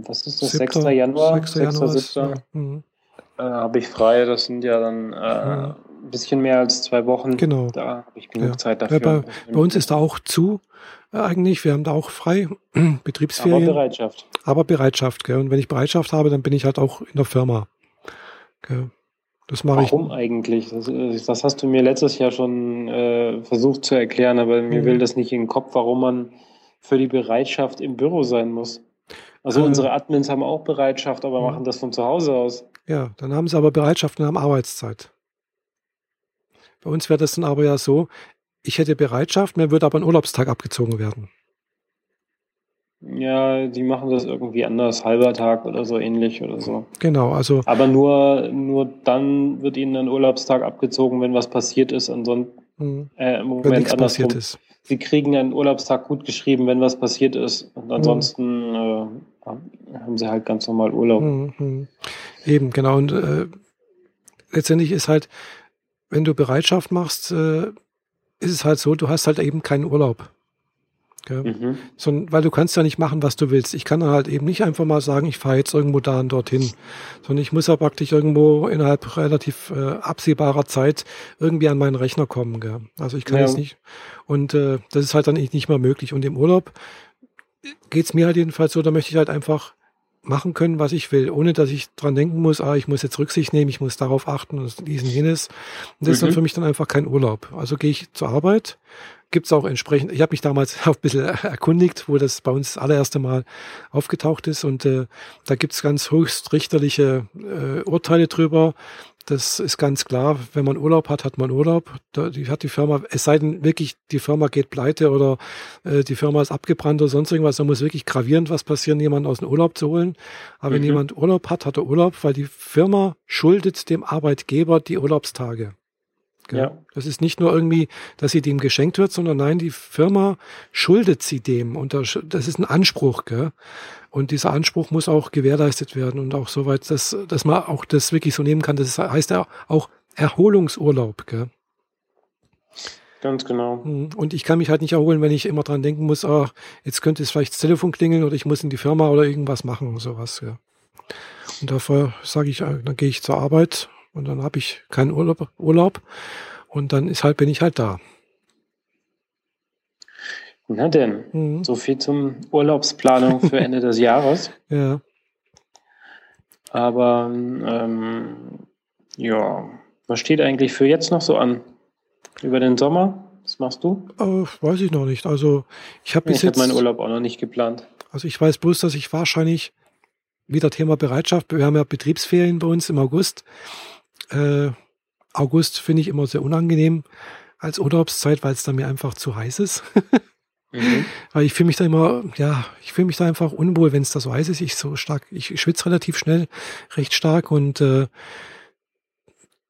was ist das, 6. Januar? 6. 6. Januar 7. Ja. Mhm. Äh, habe ich frei. Das sind ja dann äh, mhm. ein bisschen mehr als zwei Wochen. Genau. Da habe ich genug ja. Zeit dafür. Ja, bei, bei, uns ist da auch zu äh, eigentlich. Wir haben da auch frei Betriebsferien. Aber Bereitschaft. Aber Bereitschaft. Gell? Und wenn ich Bereitschaft habe, dann bin ich halt auch in der Firma. Gell? Das mache ich. Warum eigentlich? Das, das, hast du mir letztes Jahr schon äh, versucht zu erklären, aber mir mhm. will das nicht in den Kopf, warum man für die Bereitschaft im Büro sein muss. Also äh, unsere Admins haben auch Bereitschaft, aber machen das von zu Hause aus. Ja, dann haben sie aber Bereitschaft und haben Arbeitszeit. Bei uns wäre das dann aber ja so, ich hätte Bereitschaft, mir würde aber ein Urlaubstag abgezogen werden. Ja, die machen das irgendwie anders, halber Tag oder so ähnlich oder so. Genau, also. Aber nur, nur dann wird ihnen ein Urlaubstag abgezogen, wenn was passiert ist. Ansonsten hm. äh, im Moment wenn nichts passiert ist. Sie kriegen einen Urlaubstag gut geschrieben, wenn was passiert ist. Und ansonsten hm. äh, haben sie halt ganz normal Urlaub. Hm, hm. Eben, genau. Und äh, letztendlich ist halt, wenn du Bereitschaft machst, äh, ist es halt so, du hast halt eben keinen Urlaub. Mhm. So, weil du kannst ja nicht machen, was du willst. Ich kann halt eben nicht einfach mal sagen, ich fahre jetzt irgendwo da und dorthin, sondern ich muss ja praktisch irgendwo innerhalb relativ äh, absehbarer Zeit irgendwie an meinen Rechner kommen. Gell? Also ich kann ja. jetzt nicht. Und äh, das ist halt dann nicht mehr möglich. Und im Urlaub geht's mir halt jedenfalls so, da möchte ich halt einfach machen können, was ich will, ohne dass ich dran denken muss, ah, ich muss jetzt Rücksicht nehmen, ich muss darauf achten und diesen jenes. Und das mhm. ist dann mhm. für mich dann einfach kein Urlaub. Also gehe ich zur Arbeit, gibt's auch entsprechend, ich habe mich damals auch ein bisschen erkundigt, wo das bei uns das allererste Mal aufgetaucht ist und äh, da gibt's ganz höchstrichterliche äh, Urteile drüber. Das ist ganz klar, wenn man Urlaub hat, hat man Urlaub. Da, die hat die Firma, es sei denn wirklich, die Firma geht pleite oder äh, die Firma ist abgebrannt oder sonst irgendwas, da muss wirklich gravierend was passieren, jemanden aus dem Urlaub zu holen. Aber mhm. wenn jemand Urlaub hat, hat er Urlaub, weil die Firma schuldet dem Arbeitgeber die Urlaubstage. Ja. Das ist nicht nur irgendwie, dass sie dem geschenkt wird, sondern nein, die Firma schuldet sie dem. Und das ist ein Anspruch. Gell? Und dieser Anspruch muss auch gewährleistet werden und auch soweit, dass, dass man auch das wirklich so nehmen kann. Das heißt ja auch Erholungsurlaub. Gell? Ganz genau. Mhm. Und ich kann mich halt nicht erholen, wenn ich immer dran denken muss, ach, jetzt könnte es vielleicht das Telefon klingeln oder ich muss in die Firma oder irgendwas machen, sowas. Ja. Und davor sage ich, dann gehe ich zur Arbeit und dann habe ich keinen Urlaub, Urlaub und dann ist halt, bin ich halt da. Na denn, mhm. so viel zum Urlaubsplanung für Ende des Jahres. Ja. Aber ähm, ja, was steht eigentlich für jetzt noch so an? Über den Sommer? Was machst du? Äh, weiß ich noch nicht. Also ich habe bis ich jetzt. Ich habe meinen Urlaub auch noch nicht geplant. Also ich weiß bloß, dass ich wahrscheinlich wieder Thema Bereitschaft. Wir haben ja Betriebsferien bei uns im August. Äh, August finde ich immer sehr unangenehm als Urlaubszeit, weil es dann mir einfach zu heiß ist. mhm. Weil ich fühle mich da immer, ja, ich fühle mich da einfach unwohl, wenn es da so heiß ist. Ich so stark, ich schwitze relativ schnell, recht stark und äh,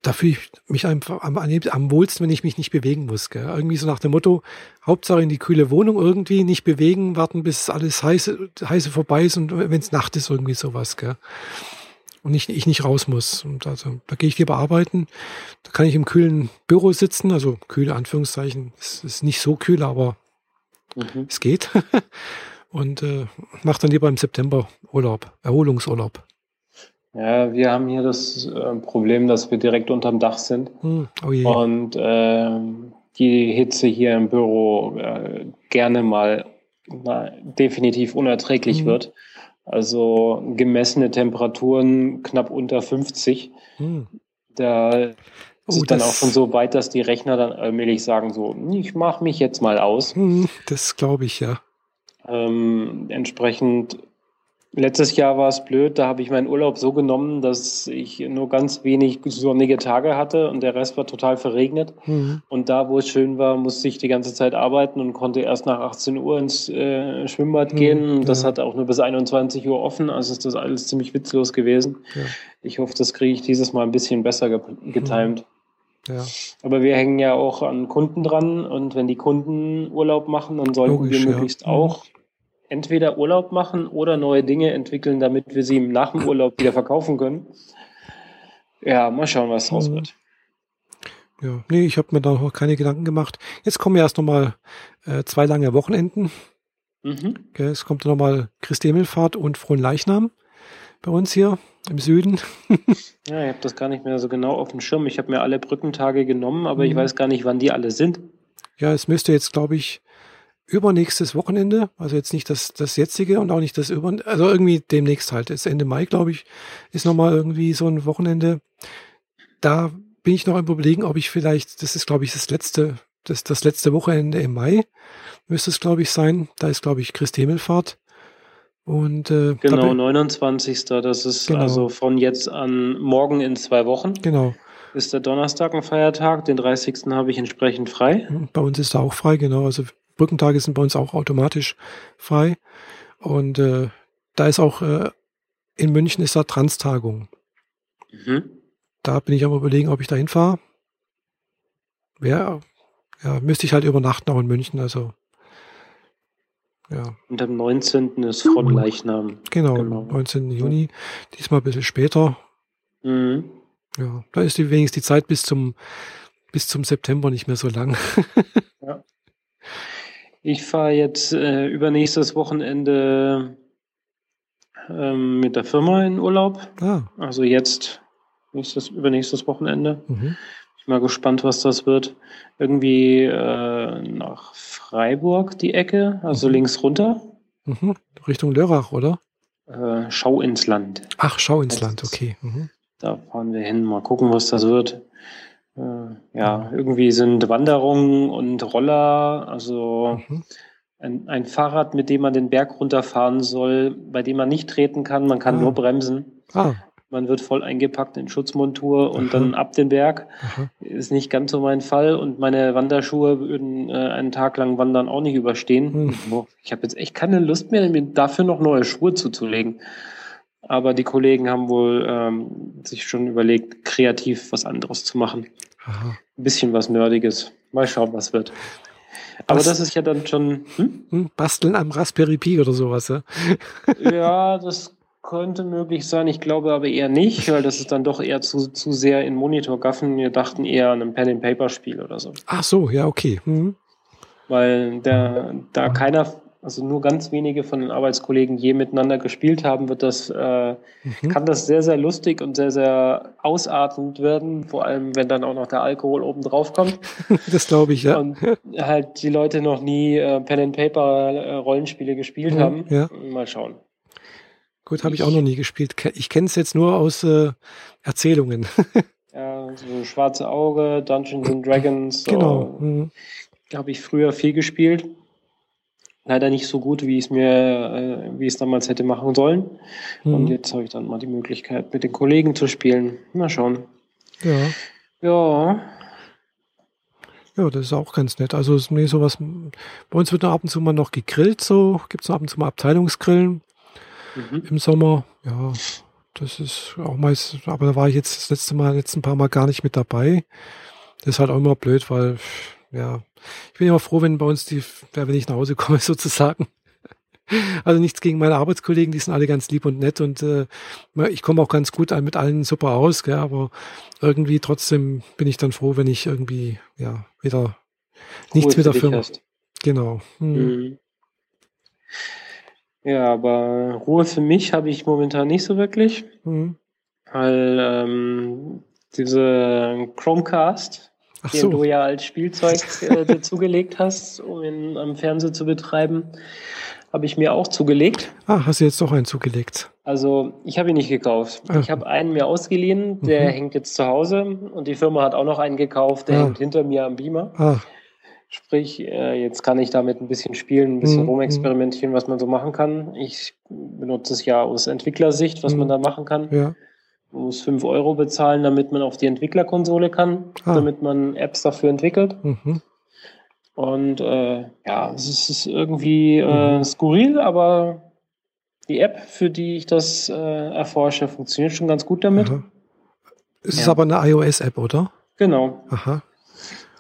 da fühle ich mich einfach am, am wohlsten, wenn ich mich nicht bewegen muss. Gell? Irgendwie so nach dem Motto, Hauptsache in die kühle Wohnung irgendwie, nicht bewegen, warten, bis alles heiße, heiße vorbei ist und wenn es Nacht ist, irgendwie sowas. Gell? und ich, ich nicht raus muss. Und also da gehe ich lieber arbeiten. Da kann ich im kühlen Büro sitzen, also kühle Anführungszeichen. Es ist nicht so kühl, aber mhm. es geht. und äh, mache dann lieber im September Urlaub, Erholungsurlaub. Ja, wir haben hier das äh, Problem, dass wir direkt unterm Dach sind. Hm, oh je. Und äh, die Hitze hier im Büro äh, gerne mal na, definitiv unerträglich hm. wird. Also gemessene Temperaturen knapp unter 50. Hm. Da oh, ist dann auch schon so weit, dass die Rechner dann allmählich sagen so, ich mache mich jetzt mal aus. Hm, das glaube ich ja. Ähm, entsprechend Letztes Jahr war es blöd, da habe ich meinen Urlaub so genommen, dass ich nur ganz wenig sonnige Tage hatte und der Rest war total verregnet. Mhm. Und da, wo es schön war, musste ich die ganze Zeit arbeiten und konnte erst nach 18 Uhr ins äh, Schwimmbad mhm, gehen. Das ja. hat auch nur bis 21 Uhr offen, also ist das alles ziemlich witzlos gewesen. Ja. Ich hoffe, das kriege ich dieses Mal ein bisschen besser getimt. Mhm. Ja. Aber wir hängen ja auch an Kunden dran und wenn die Kunden Urlaub machen, dann sollten Logisch, wir möglichst ja. Auch entweder Urlaub machen oder neue Dinge entwickeln, damit wir sie nach dem Urlaub wieder verkaufen können. Ja, mal schauen, was draus mhm. wird. Ja, nee, ich habe mir da noch keine Gedanken gemacht. Jetzt kommen erst nochmal äh, zwei lange Wochenenden. Mhm. Okay, es kommt nochmal Christi Himmelfahrt und Frohen Leichnam bei uns hier im Süden. ja, ich habe das gar nicht mehr so genau auf dem Schirm. Ich habe mir alle Brückentage genommen, aber mhm. ich weiß gar nicht, wann die alle sind. Ja, es müsste jetzt, glaube ich, übernächstes Wochenende, also jetzt nicht das, das jetzige und auch nicht das über, also irgendwie demnächst halt, ist Ende Mai, glaube ich, ist nochmal irgendwie so ein Wochenende. Da bin ich noch am überlegen, ob ich vielleicht, das ist glaube ich das letzte, das, das letzte Wochenende im Mai, müsste es glaube ich sein. Da ist glaube ich Christi Himmelfahrt. Und, äh, genau, 29. Das ist genau. also von jetzt an morgen in zwei Wochen. Genau. Ist der Donnerstag ein Feiertag? Den 30. habe ich entsprechend frei. Hm, bei uns ist er auch frei, genau. Also Brückentage sind bei uns auch automatisch frei. Und äh, da ist auch äh, in München ist da Transtagung. Mhm. Da bin ich am überlegen, ob ich da hinfahre. Ja, ja, müsste ich halt übernachten auch in München, also ja. Und am 19. ist Frontleichnam. Genau, genau, 19. Juni. Diesmal ein bisschen später. Mhm. Ja, da ist die, wenigstens die Zeit bis zum, bis zum September nicht mehr so lang. ja. Ich fahre jetzt äh, übernächstes Wochenende ähm, mit der Firma in Urlaub. Ah. Also jetzt, nächstes, übernächstes Wochenende. Mhm. Bin mal gespannt, was das wird. Irgendwie äh, nach Freiburg die Ecke, also mhm. links runter. Mhm. Richtung Lörrach, oder? Äh, Schau ins Land. Ach, Schau ins Land, okay. Mhm. Da fahren wir hin, mal gucken, was das wird. Äh, ja, irgendwie sind Wanderungen und Roller, also mhm. ein, ein, Fahrrad, mit dem man den Berg runterfahren soll, bei dem man nicht treten kann, man kann ah. nur bremsen. Ah. Man wird voll eingepackt in Schutzmontur und Aha. dann ab den Berg. Aha. Ist nicht ganz so mein Fall und meine Wanderschuhe würden äh, einen Tag lang Wandern auch nicht überstehen. Hm. Ich habe jetzt echt keine Lust mehr, mir dafür noch neue Schuhe zuzulegen. Aber die Kollegen haben wohl ähm, sich schon überlegt, kreativ was anderes zu machen. Aha. Ein bisschen was Nerdiges. Mal schauen, was wird. Aber das ist ja dann schon. Hm? hm? Basteln am Raspberry Pi oder sowas, ja? ja, das könnte möglich sein. Ich glaube aber eher nicht, weil das ist dann doch eher zu, zu sehr in Monitor gaffen. Wir dachten eher an ein Pen-and-Paper-Spiel oder so. Ach so, ja, okay. Mhm. Weil der, da keiner also nur ganz wenige von den Arbeitskollegen je miteinander gespielt haben, wird das, äh, mhm. kann das sehr, sehr lustig und sehr, sehr ausartend werden, vor allem wenn dann auch noch der Alkohol oben drauf kommt. das glaube ich, ja. Und halt die Leute noch nie äh, Pen and Paper äh, Rollenspiele gespielt mhm, haben. Ja. Mal schauen. Gut, habe ich auch noch nie gespielt. Ich kenne es jetzt nur aus äh, Erzählungen. ja, so Schwarze Auge, Dungeons and Dragons. So, genau. Mhm. Habe ich früher viel gespielt leider nicht so gut, wie es mir, äh, wie es damals hätte machen sollen. Mhm. Und jetzt habe ich dann mal die Möglichkeit, mit den Kollegen zu spielen. Mal schauen. Ja. Ja. Ja, das ist auch ganz nett. Also nee, sowas. Bei uns wird ab und zu mal noch gegrillt, so gibt es ab und zu mal Abteilungsgrillen mhm. im Sommer. Ja, das ist auch meist, aber da war ich jetzt das letzte Mal, letzten paar Mal gar nicht mit dabei. Das ist halt auch immer blöd, weil ja, ich bin immer froh, wenn bei uns die, wenn ich nach Hause komme, sozusagen. Also nichts gegen meine Arbeitskollegen, die sind alle ganz lieb und nett und äh, ich komme auch ganz gut mit allen super aus, gell, aber irgendwie trotzdem bin ich dann froh, wenn ich irgendwie ja wieder nichts mit der Firma. Hast. Genau. Hm. Mhm. Ja, aber Ruhe für mich habe ich momentan nicht so wirklich, mhm. weil ähm, diese Chromecast, Ach den so. du ja als Spielzeug äh, zugelegt hast, um ihn am Fernseher zu betreiben, habe ich mir auch zugelegt. Ah, hast du jetzt doch einen zugelegt? Also ich habe ihn nicht gekauft. Ah. Ich habe einen mir ausgeliehen, der mhm. hängt jetzt zu Hause und die Firma hat auch noch einen gekauft, der ah. hängt hinter mir am Beamer. Ah. Sprich, äh, jetzt kann ich damit ein bisschen spielen, ein bisschen mhm. rumexperimentieren, was man so machen kann. Ich benutze es ja aus Entwicklersicht, was mhm. man da machen kann. Ja. Man muss 5 Euro bezahlen, damit man auf die Entwicklerkonsole kann, ah. damit man Apps dafür entwickelt. Mhm. Und äh, ja, es ist irgendwie äh, mhm. skurril, aber die App, für die ich das äh, erforsche, funktioniert schon ganz gut damit. Aha. Es ja. ist aber eine iOS-App, oder? Genau. Aha.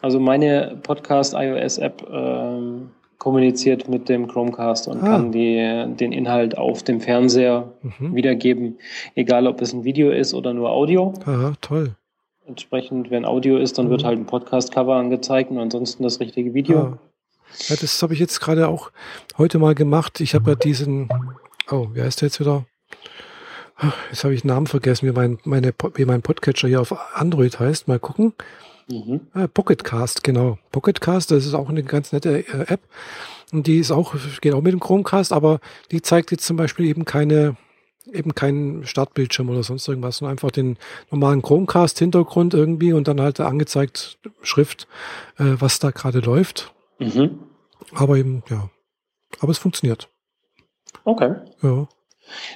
Also meine Podcast-iOS-App ähm, kommuniziert mit dem Chromecast und ah. kann die, den Inhalt auf dem Fernseher mhm. wiedergeben, egal ob es ein Video ist oder nur Audio. Aha, toll. Entsprechend, wenn Audio ist, dann mhm. wird halt ein Podcast-Cover angezeigt und ansonsten das richtige Video. Ah. Ja, das habe ich jetzt gerade auch heute mal gemacht. Ich habe ja diesen, oh, wie heißt der jetzt wieder? Jetzt habe ich den Namen vergessen, wie mein, meine, wie mein Podcatcher hier auf Android heißt. Mal gucken. Mhm. Äh, Pocketcast, genau. Pocketcast, das ist auch eine ganz nette äh, App. Und die ist auch, geht auch mit dem Chromecast, aber die zeigt jetzt zum Beispiel eben keine, eben keinen Startbildschirm oder sonst irgendwas, sondern einfach den normalen Chromecast-Hintergrund irgendwie und dann halt angezeigt Schrift, äh, was da gerade läuft. Mhm. Aber eben, ja. Aber es funktioniert. Okay. Ja.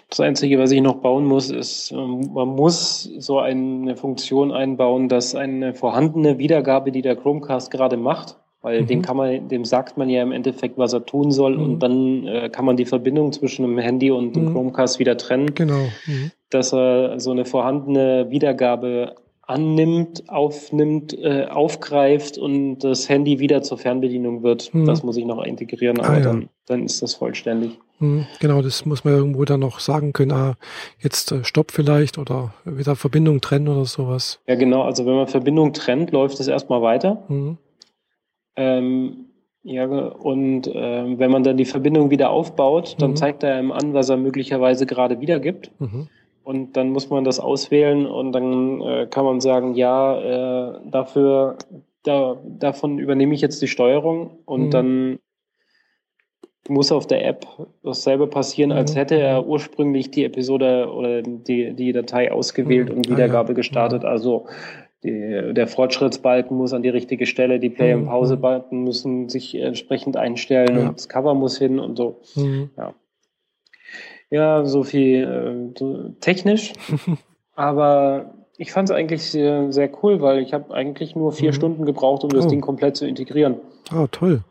Das Einzige, was ich noch bauen muss, ist, ähm, man muss so eine Funktion einbauen, dass eine vorhandene Wiedergabe, die der Chromecast gerade macht, weil mhm. dem kann man, dem sagt man ja im Endeffekt, was er tun soll mhm. und dann äh, kann man die Verbindung zwischen dem Handy und dem mhm. Chromecast wieder trennen. Genau. Mhm. Dass er so eine vorhandene Wiedergabe annimmt, aufnimmt, äh, aufgreift und das Handy wieder zur Fernbedienung wird. Mhm. Das muss ich noch integrieren, aber ah, ja. dann, dann ist das vollständig. Mhm, genau, das muss man irgendwo dann noch sagen können, ah, jetzt äh, Stopp vielleicht oder wieder Verbindung trennen oder sowas. Ja, genau, also wenn man Verbindung trennt, läuft es erstmal weiter. Mhm. Ähm, ja, und äh, wenn man dann die Verbindung wieder aufbaut, dann mhm. zeigt er einem an, was er möglicherweise gerade wiedergibt. Mhm. Und dann muss man das auswählen und dann äh, kann man sagen, ja, äh, dafür, da, davon übernehme ich jetzt die Steuerung und mhm. dann muss auf der App dasselbe passieren, mhm. als hätte er ursprünglich die Episode oder die, die Datei ausgewählt mhm. und Wiedergabe ah, ja. gestartet. Mhm. Also die, der Fortschrittsbalken muss an die richtige Stelle, die Play- und mhm. Pause-Balken müssen sich entsprechend einstellen ja. und das Cover muss hin und so. Mhm. Ja. Ja, so viel äh, technisch. aber ich fand es eigentlich sehr, sehr, cool, weil ich habe eigentlich nur vier mhm. Stunden gebraucht, um das oh. Ding komplett zu integrieren. Ah, toll.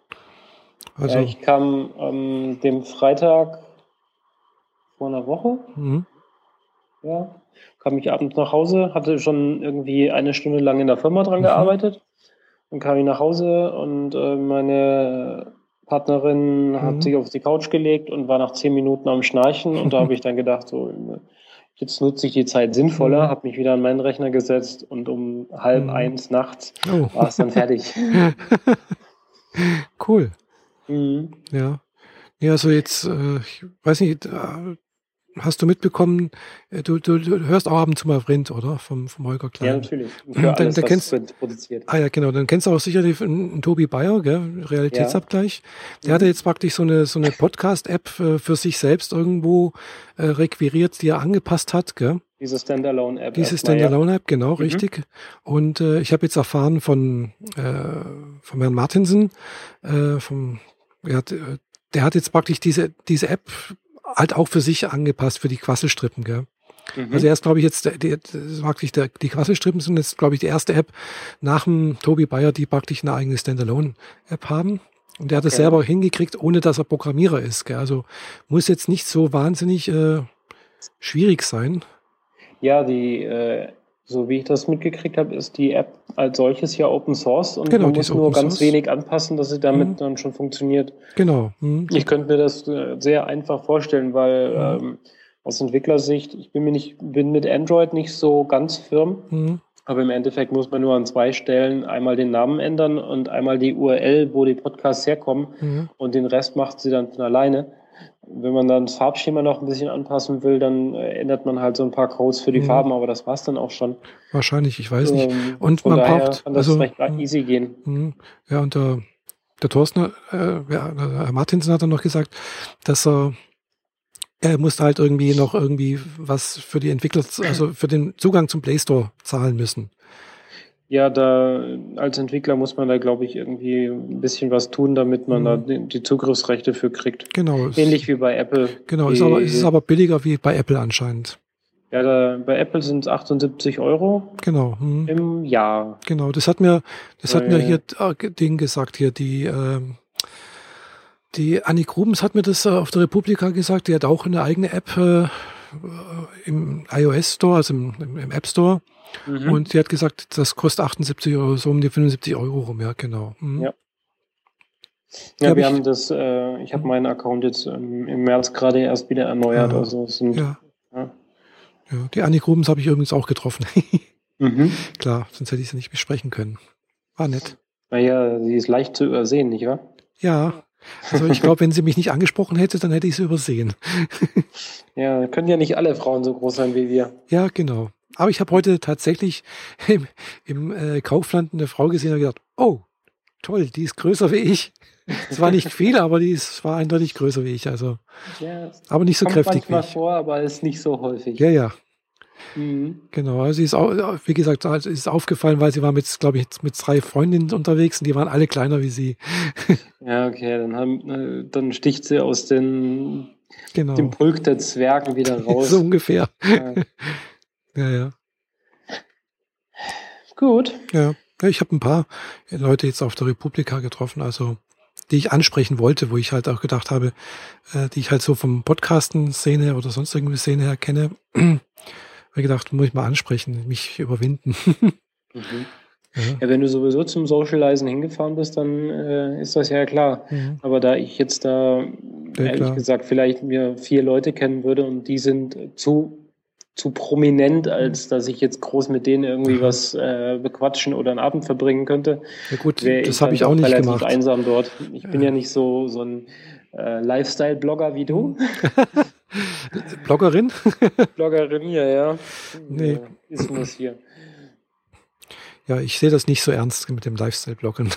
Also ja, ich kam am ähm, dem Freitag vor einer Woche. Mhm. Ja, kam ich abends nach Hause, hatte schon irgendwie eine Stunde lang in der Firma dran mhm. gearbeitet. Dann kam ich nach Hause und äh, meine Partnerin mhm. hat sich auf die Couch gelegt und war nach zehn Minuten am Schnarchen und da habe ich dann gedacht, so, jetzt nutze ich die Zeit sinnvoller, mhm. habe mich wieder an meinen Rechner gesetzt und um halb mhm. eins nachts oh. war es dann fertig. cool. Mhm. Ja. Ja, also jetzt, äh, ich weiß nicht, äh, hast du mitbekommen, äh, du, du, du hörst auch ab und zu mal Vrind, oder? Vom, vom Holger Klein. Ja, natürlich. Für dann, alles, dann kennst, produziert. Ah ja, genau. Dann kennst du auch sicherlich einen, Tobi Bayer, gell? Realitätsabgleich. Ja. Der mhm. hatte jetzt praktisch so eine, so eine Podcast-App für, für sich selbst irgendwo äh, requiriert, die er angepasst hat, gell? Diese Standalone-App. Diese Standalone-App, genau, mhm. richtig. Und äh, ich habe jetzt erfahren von, äh, von Herrn Martinsen, äh, vom, er hat, äh, der hat jetzt praktisch diese, diese App halt auch für sich angepasst, für die Quasselstrippen, gell? Mhm. Also er ist, glaube ich, jetzt, die, praktisch der, die Quasselstrippen sind jetzt, glaube ich, die erste App nach dem Tobi Bayer, die praktisch eine eigene Standalone-App haben. Und der hat es okay. selber hingekriegt, ohne dass er Programmierer ist. Gell? Also muss jetzt nicht so wahnsinnig äh, schwierig sein. Ja, die äh, so wie ich das mitgekriegt habe, ist die App als solches ja Open Source und genau, man muss nur ganz Source. wenig anpassen, dass sie damit mhm. dann schon funktioniert. Genau. Mhm. Ich könnte mir das äh, sehr einfach vorstellen, weil mhm. ähm, aus Entwicklersicht, ich bin mir nicht, bin mit Android nicht so ganz firm. Mhm. Aber im Endeffekt muss man nur an zwei Stellen einmal den Namen ändern und einmal die URL, wo die Podcasts herkommen. Mhm. Und den Rest macht sie dann von alleine. Wenn man dann das Farbschema noch ein bisschen anpassen will, dann äh, ändert man halt so ein paar Codes für die mhm. Farben, aber das war's dann auch schon. Wahrscheinlich, ich weiß nicht. Ähm, und man braucht kann das also, recht easy gehen. Mhm. Ja, und der, der Thorsten, äh, ja, Herr Martinsen hat dann noch gesagt, dass er er musste halt irgendwie noch irgendwie was für die Entwickler, also für den Zugang zum Play Store zahlen müssen. Ja, da als Entwickler muss man da, glaube ich, irgendwie ein bisschen was tun, damit man mhm. da die, die, Zugriffsrechte für kriegt. Genau. Ähnlich wie bei Apple. Genau, ist aber, ist aber billiger wie bei Apple anscheinend. Ja, da, bei Apple sind es 78 Euro. Genau. Hm. Im Jahr. Genau, das hat mir, das hat mir hier äh, Ding gesagt, hier die, äh, die Annie Grubens hat mir das äh, auf der Republika gesagt, die hat auch eine eigene App äh, im iOS Store, also im, im App Store. Mhm. Und sie hat gesagt, das kostet 78 Euro, so um die 75 Euro rum, ja, genau. Mhm. Ja. Ja, hab wir ich, haben das, äh, ich habe meinen Account jetzt ähm, im März gerade erst wieder erneuert. Ja, also sind, ja. ja. ja. Die Annik Rubens habe ich übrigens auch getroffen. mhm. Klar, sonst hätte ich sie nicht besprechen können. War nett. Naja, sie ist leicht zu übersehen, nicht wahr? Ja. Also ich glaube, wenn sie mich nicht angesprochen hätte, dann hätte ich sie übersehen. ja, können ja nicht alle Frauen so groß sein wie wir. Ja, genau. Aber ich habe heute tatsächlich im, im äh, Kaufland eine Frau gesehen und gedacht, oh, toll, die ist größer wie ich. Es war nicht viel, aber die ist, war eindeutig größer wie ich. Also, ja, aber nicht so kommt kräftig manchmal wie ich. vor, aber ist nicht so häufig. Ja, ja. Mhm. Genau, also sie ist auch, wie gesagt, also ist aufgefallen, weil sie war mit, glaube ich, mit drei Freundinnen unterwegs und die waren alle kleiner wie sie. Ja, okay, dann, haben, äh, dann sticht sie aus den genau. dem Pulk der Zwergen wieder raus. so ungefähr. Ja, ja. ja. Gut. Ja. ja ich habe ein paar Leute jetzt auf der Republika getroffen, also die ich ansprechen wollte, wo ich halt auch gedacht habe, äh, die ich halt so vom Podcasten-Szene oder sonst irgendwie Szene her kenne, habe ich gedacht, muss ich mal ansprechen, mich überwinden. mhm. ja. ja. wenn du sowieso zum Socializen hingefahren bist, dann äh, ist das ja klar. Mhm. Aber da ich jetzt da, ja, ehrlich klar. gesagt, vielleicht mir vier Leute kennen würde und die sind zu zu prominent, als dass ich jetzt groß mit denen irgendwie was äh, bequatschen oder einen Abend verbringen könnte. Ja gut, das habe ich auch nicht relativ gemacht. einsam dort. Ich bin ja, ja nicht so so ein äh, Lifestyle-Blogger wie du. Bloggerin? Bloggerin, ja, ja. Nee. Ist das hier. Ja, ich sehe das nicht so ernst mit dem Lifestyle-Bloggen.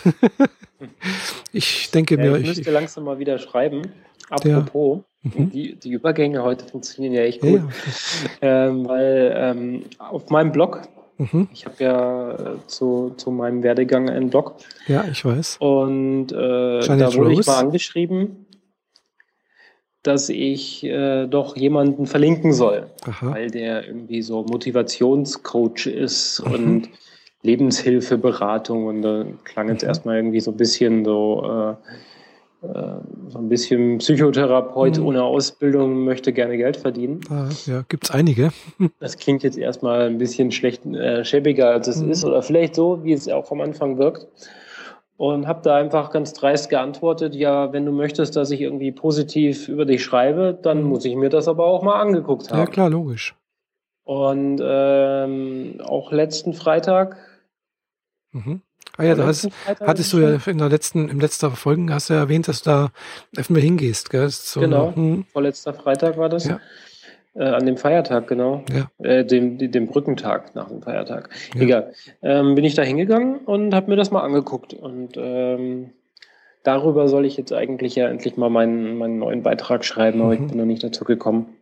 ich denke ja, mir. Ich müsste langsam mal wieder schreiben. Apropos, mhm. die, die Übergänge heute funktionieren ja echt gut. Ja, ähm, weil ähm, auf meinem Blog, mhm. ich habe ja äh, zu, zu meinem Werdegang einen Blog. Ja, ich weiß. Und äh, da wurde Rose. ich mal angeschrieben, dass ich äh, doch jemanden verlinken soll, Aha. weil der irgendwie so Motivationscoach ist mhm. und Lebenshilfeberatung und da klang jetzt mhm. erstmal irgendwie so ein bisschen so äh, äh, so ein bisschen Psychotherapeut mhm. ohne Ausbildung möchte gerne Geld verdienen. Ah, ja, gibt es einige. Das klingt jetzt erstmal ein bisschen schlecht, äh, schäbiger, als es mhm. ist, oder vielleicht so, wie es auch am Anfang wirkt. Und habe da einfach ganz dreist geantwortet, ja, wenn du möchtest, dass ich irgendwie positiv über dich schreibe, dann mhm. muss ich mir das aber auch mal angeguckt haben. Ja, klar, logisch. Und ähm, auch letzten Freitag mhm. Ah ja, da hast, hattest du ja in der letzten, im letzten Folgen hast du ja erwähnt, dass du da öfter hingehst, gell? So genau, hm. vorletzter Freitag war das. Ja. Äh, an dem Feiertag, genau. Ja. Äh, dem, dem Brückentag nach dem Feiertag. Ja. Egal. Ähm, bin ich da hingegangen und habe mir das mal angeguckt. Und ähm, darüber soll ich jetzt eigentlich ja endlich mal meinen, meinen neuen Beitrag schreiben, aber mhm. ich bin noch nicht dazu gekommen.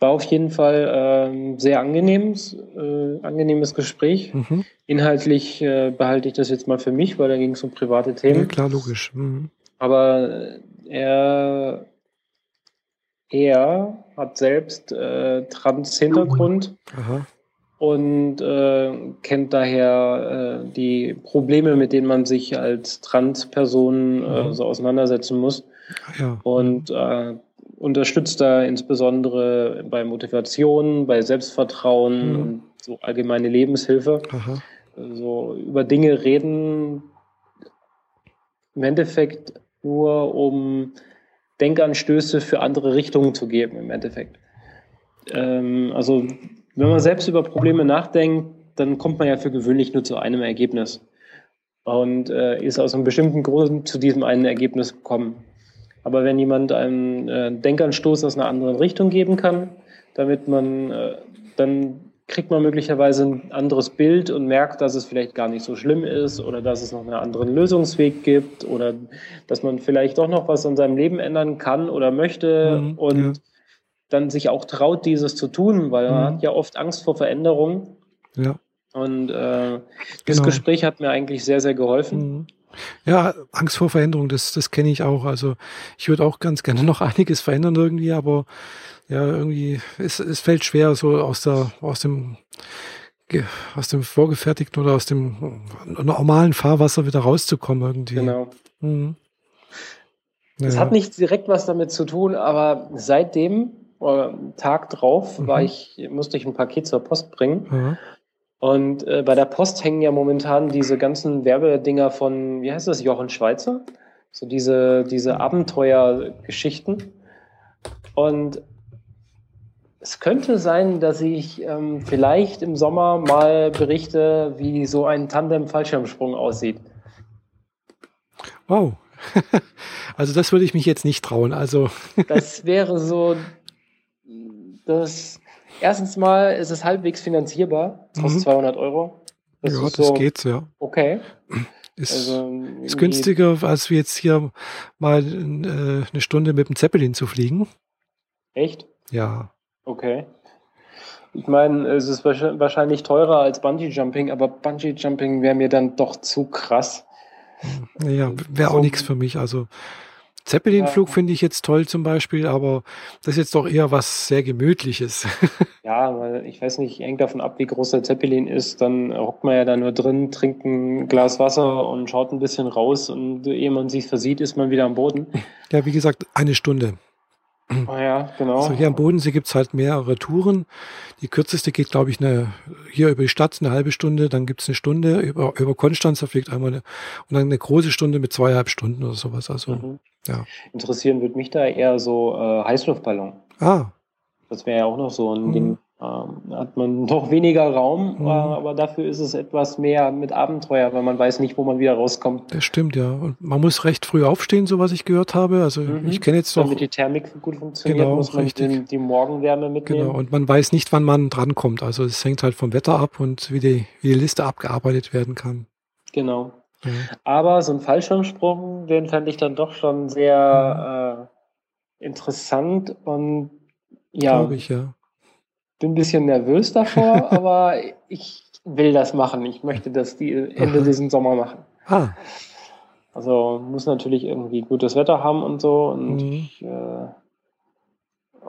War auf jeden Fall äh, sehr angenehmes, äh, angenehmes Gespräch. Mhm. Inhaltlich äh, behalte ich das jetzt mal für mich, weil da ging es um private Themen. Ja, klar, logisch. Mhm. Aber er, er hat selbst äh, Trans-Hintergrund und äh, kennt daher äh, die Probleme, mit denen man sich als Trans-Person äh, mhm. so auseinandersetzen muss. Ja. Und äh, unterstützt da insbesondere bei Motivation, bei Selbstvertrauen mhm. und so allgemeine Lebenshilfe. Aha. So über Dinge reden, im Endeffekt nur um Denkanstöße für andere Richtungen zu geben, im Endeffekt. Ähm, also, wenn man selbst über Probleme nachdenkt, dann kommt man ja für gewöhnlich nur zu einem Ergebnis. Und äh, ist aus einem bestimmten Grund zu diesem einen Ergebnis gekommen. Aber wenn jemand einen äh, Denkanstoß aus einer anderen Richtung geben kann, damit man, äh, dann kriegt man möglicherweise ein anderes Bild und merkt, dass es vielleicht gar nicht so schlimm ist oder dass es noch einen anderen Lösungsweg gibt oder dass man vielleicht doch noch was an seinem Leben ändern kann oder möchte mhm, und ja. Dann sich auch traut, dieses zu tun, weil man mhm. hat ja oft Angst vor Veränderung. Ja. Und äh, das genau. Gespräch hat mir eigentlich sehr, sehr geholfen. Mhm. Ja, Angst vor Veränderung, das, das kenne ich auch. Also ich würde auch ganz gerne noch einiges verändern irgendwie, aber ja, irgendwie, es, es fällt schwer, so aus der, aus dem, aus dem vorgefertigten oder aus dem normalen Fahrwasser wieder rauszukommen irgendwie. Genau. Mhm. Es ja. hat nicht direkt was damit zu tun, aber seitdem, oder Tag drauf, mhm. war ich, musste ich ein Paket zur Post bringen. Mhm. Und äh, bei der Post hängen ja momentan diese ganzen Werbedinger von, wie heißt das, Jochen Schweizer? So diese, diese Abenteuergeschichten. Und es könnte sein, dass ich ähm, vielleicht im Sommer mal berichte, wie so ein Tandem-Fallschirmsprung aussieht. Wow. also das würde ich mich jetzt nicht trauen. Also das wäre so das Erstens mal ist es halbwegs finanzierbar, kostet mhm. 200 Euro. Das ja, das so, geht, ja. Okay. Ist, also, ist günstiger, als wir jetzt hier mal äh, eine Stunde mit dem Zeppelin zu fliegen. Echt? Ja. Okay. Ich meine, es ist wahrscheinlich teurer als Bungee Jumping, aber Bungee Jumping wäre mir dann doch zu krass. Ja, wäre auch nichts für mich. Also Zeppelin-Flug ja. finde ich jetzt toll zum Beispiel, aber das ist jetzt doch eher was sehr Gemütliches. ja, weil ich weiß nicht, hängt davon ab, wie groß der Zeppelin ist. Dann hockt man ja da nur drin, trinkt ein Glas Wasser und schaut ein bisschen raus und ehe man sich versieht, ist man wieder am Boden. Ja, wie gesagt, eine Stunde. Oh ja, genau. Also hier am Bodensee gibt's halt mehrere Touren. Die kürzeste geht, glaube ich, eine, hier über die Stadt eine halbe Stunde, dann gibt's eine Stunde, über, über Konstanz, da fliegt einmal eine, und dann eine große Stunde mit zweieinhalb Stunden oder sowas. Also, mhm. ja. Interessieren würde mich da eher so äh, Heißluftballon. Ah. Das wäre ja auch noch so ein mhm. Ding ähm, hat man noch weniger Raum, mhm. äh, aber dafür ist es etwas mehr mit Abenteuer, weil man weiß nicht, wo man wieder rauskommt. Das stimmt, ja. Und man muss recht früh aufstehen, so was ich gehört habe. Also mhm. ich kenne jetzt doch. Damit die Thermik gut funktioniert, genau, muss man den, die Morgenwärme mitnehmen. Genau, und man weiß nicht, wann man drankommt. Also es hängt halt vom Wetter ab und wie die, wie die Liste abgearbeitet werden kann. Genau. Ja. Aber so ein Fallschirmsprung, den fand ich dann doch schon sehr äh, interessant und ja. Glaube ich, ja bin ein bisschen nervös davor, aber ich will das machen. Ich möchte das die Ende diesen Sommer machen. Ah. Also muss natürlich irgendwie gutes Wetter haben und so. Und mhm. ich äh,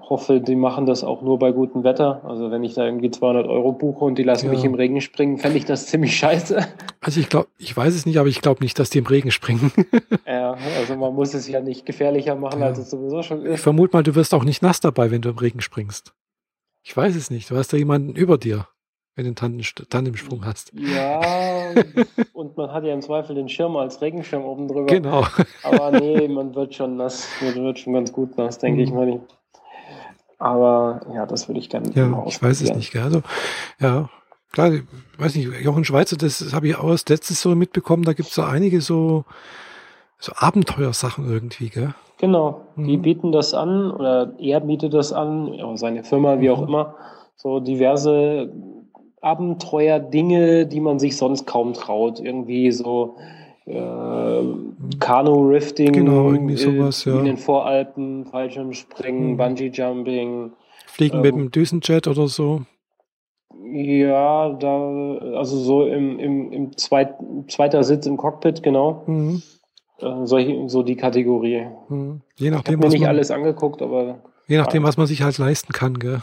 hoffe, die machen das auch nur bei gutem Wetter. Also wenn ich da irgendwie 200 Euro buche und die lassen ja. mich im Regen springen, fände ich das ziemlich scheiße. Also ich glaube, ich weiß es nicht, aber ich glaube nicht, dass die im Regen springen. ja, also man muss es ja nicht gefährlicher machen, ja. als es sowieso schon ist. Ich vermute mal, du wirst auch nicht nass dabei, wenn du im Regen springst. Ich weiß es nicht. Du hast da jemanden über dir, wenn du einen Tandemsprung hast. Ja, und man hat ja im Zweifel den Schirm als Regenschirm oben drüber. Genau. Aber nee, man wird schon nass, man wird schon ganz gut nass, denke mhm. ich mal. Aber ja, das würde ich gerne Ja, ich weiß es nicht. Also, ja, klar, ich weiß nicht, Jochen Schweizer, das habe ich auch als letztes so mitbekommen, da gibt es so einige so, so Abenteuersachen irgendwie, gell? Genau, mhm. die bieten das an oder er bietet das an, seine Firma, wie auch mhm. immer. So diverse Abenteuer-Dinge, die man sich sonst kaum traut. Irgendwie so äh, Kanu-Rifting genau, irgendwie sowas, ja. in den Voralpen, Fallschirmspringen, mhm. Bungee-Jumping. Fliegen ähm, mit dem Düsenjet oder so. Ja, da, also so im, im, im zweit, zweiter Sitz im Cockpit, genau. Mhm. Äh, solche, so die Kategorie. Hm. Je nachdem, ich habe mir nicht man, alles angeguckt, aber. Je nachdem, was man sich halt leisten kann, gell?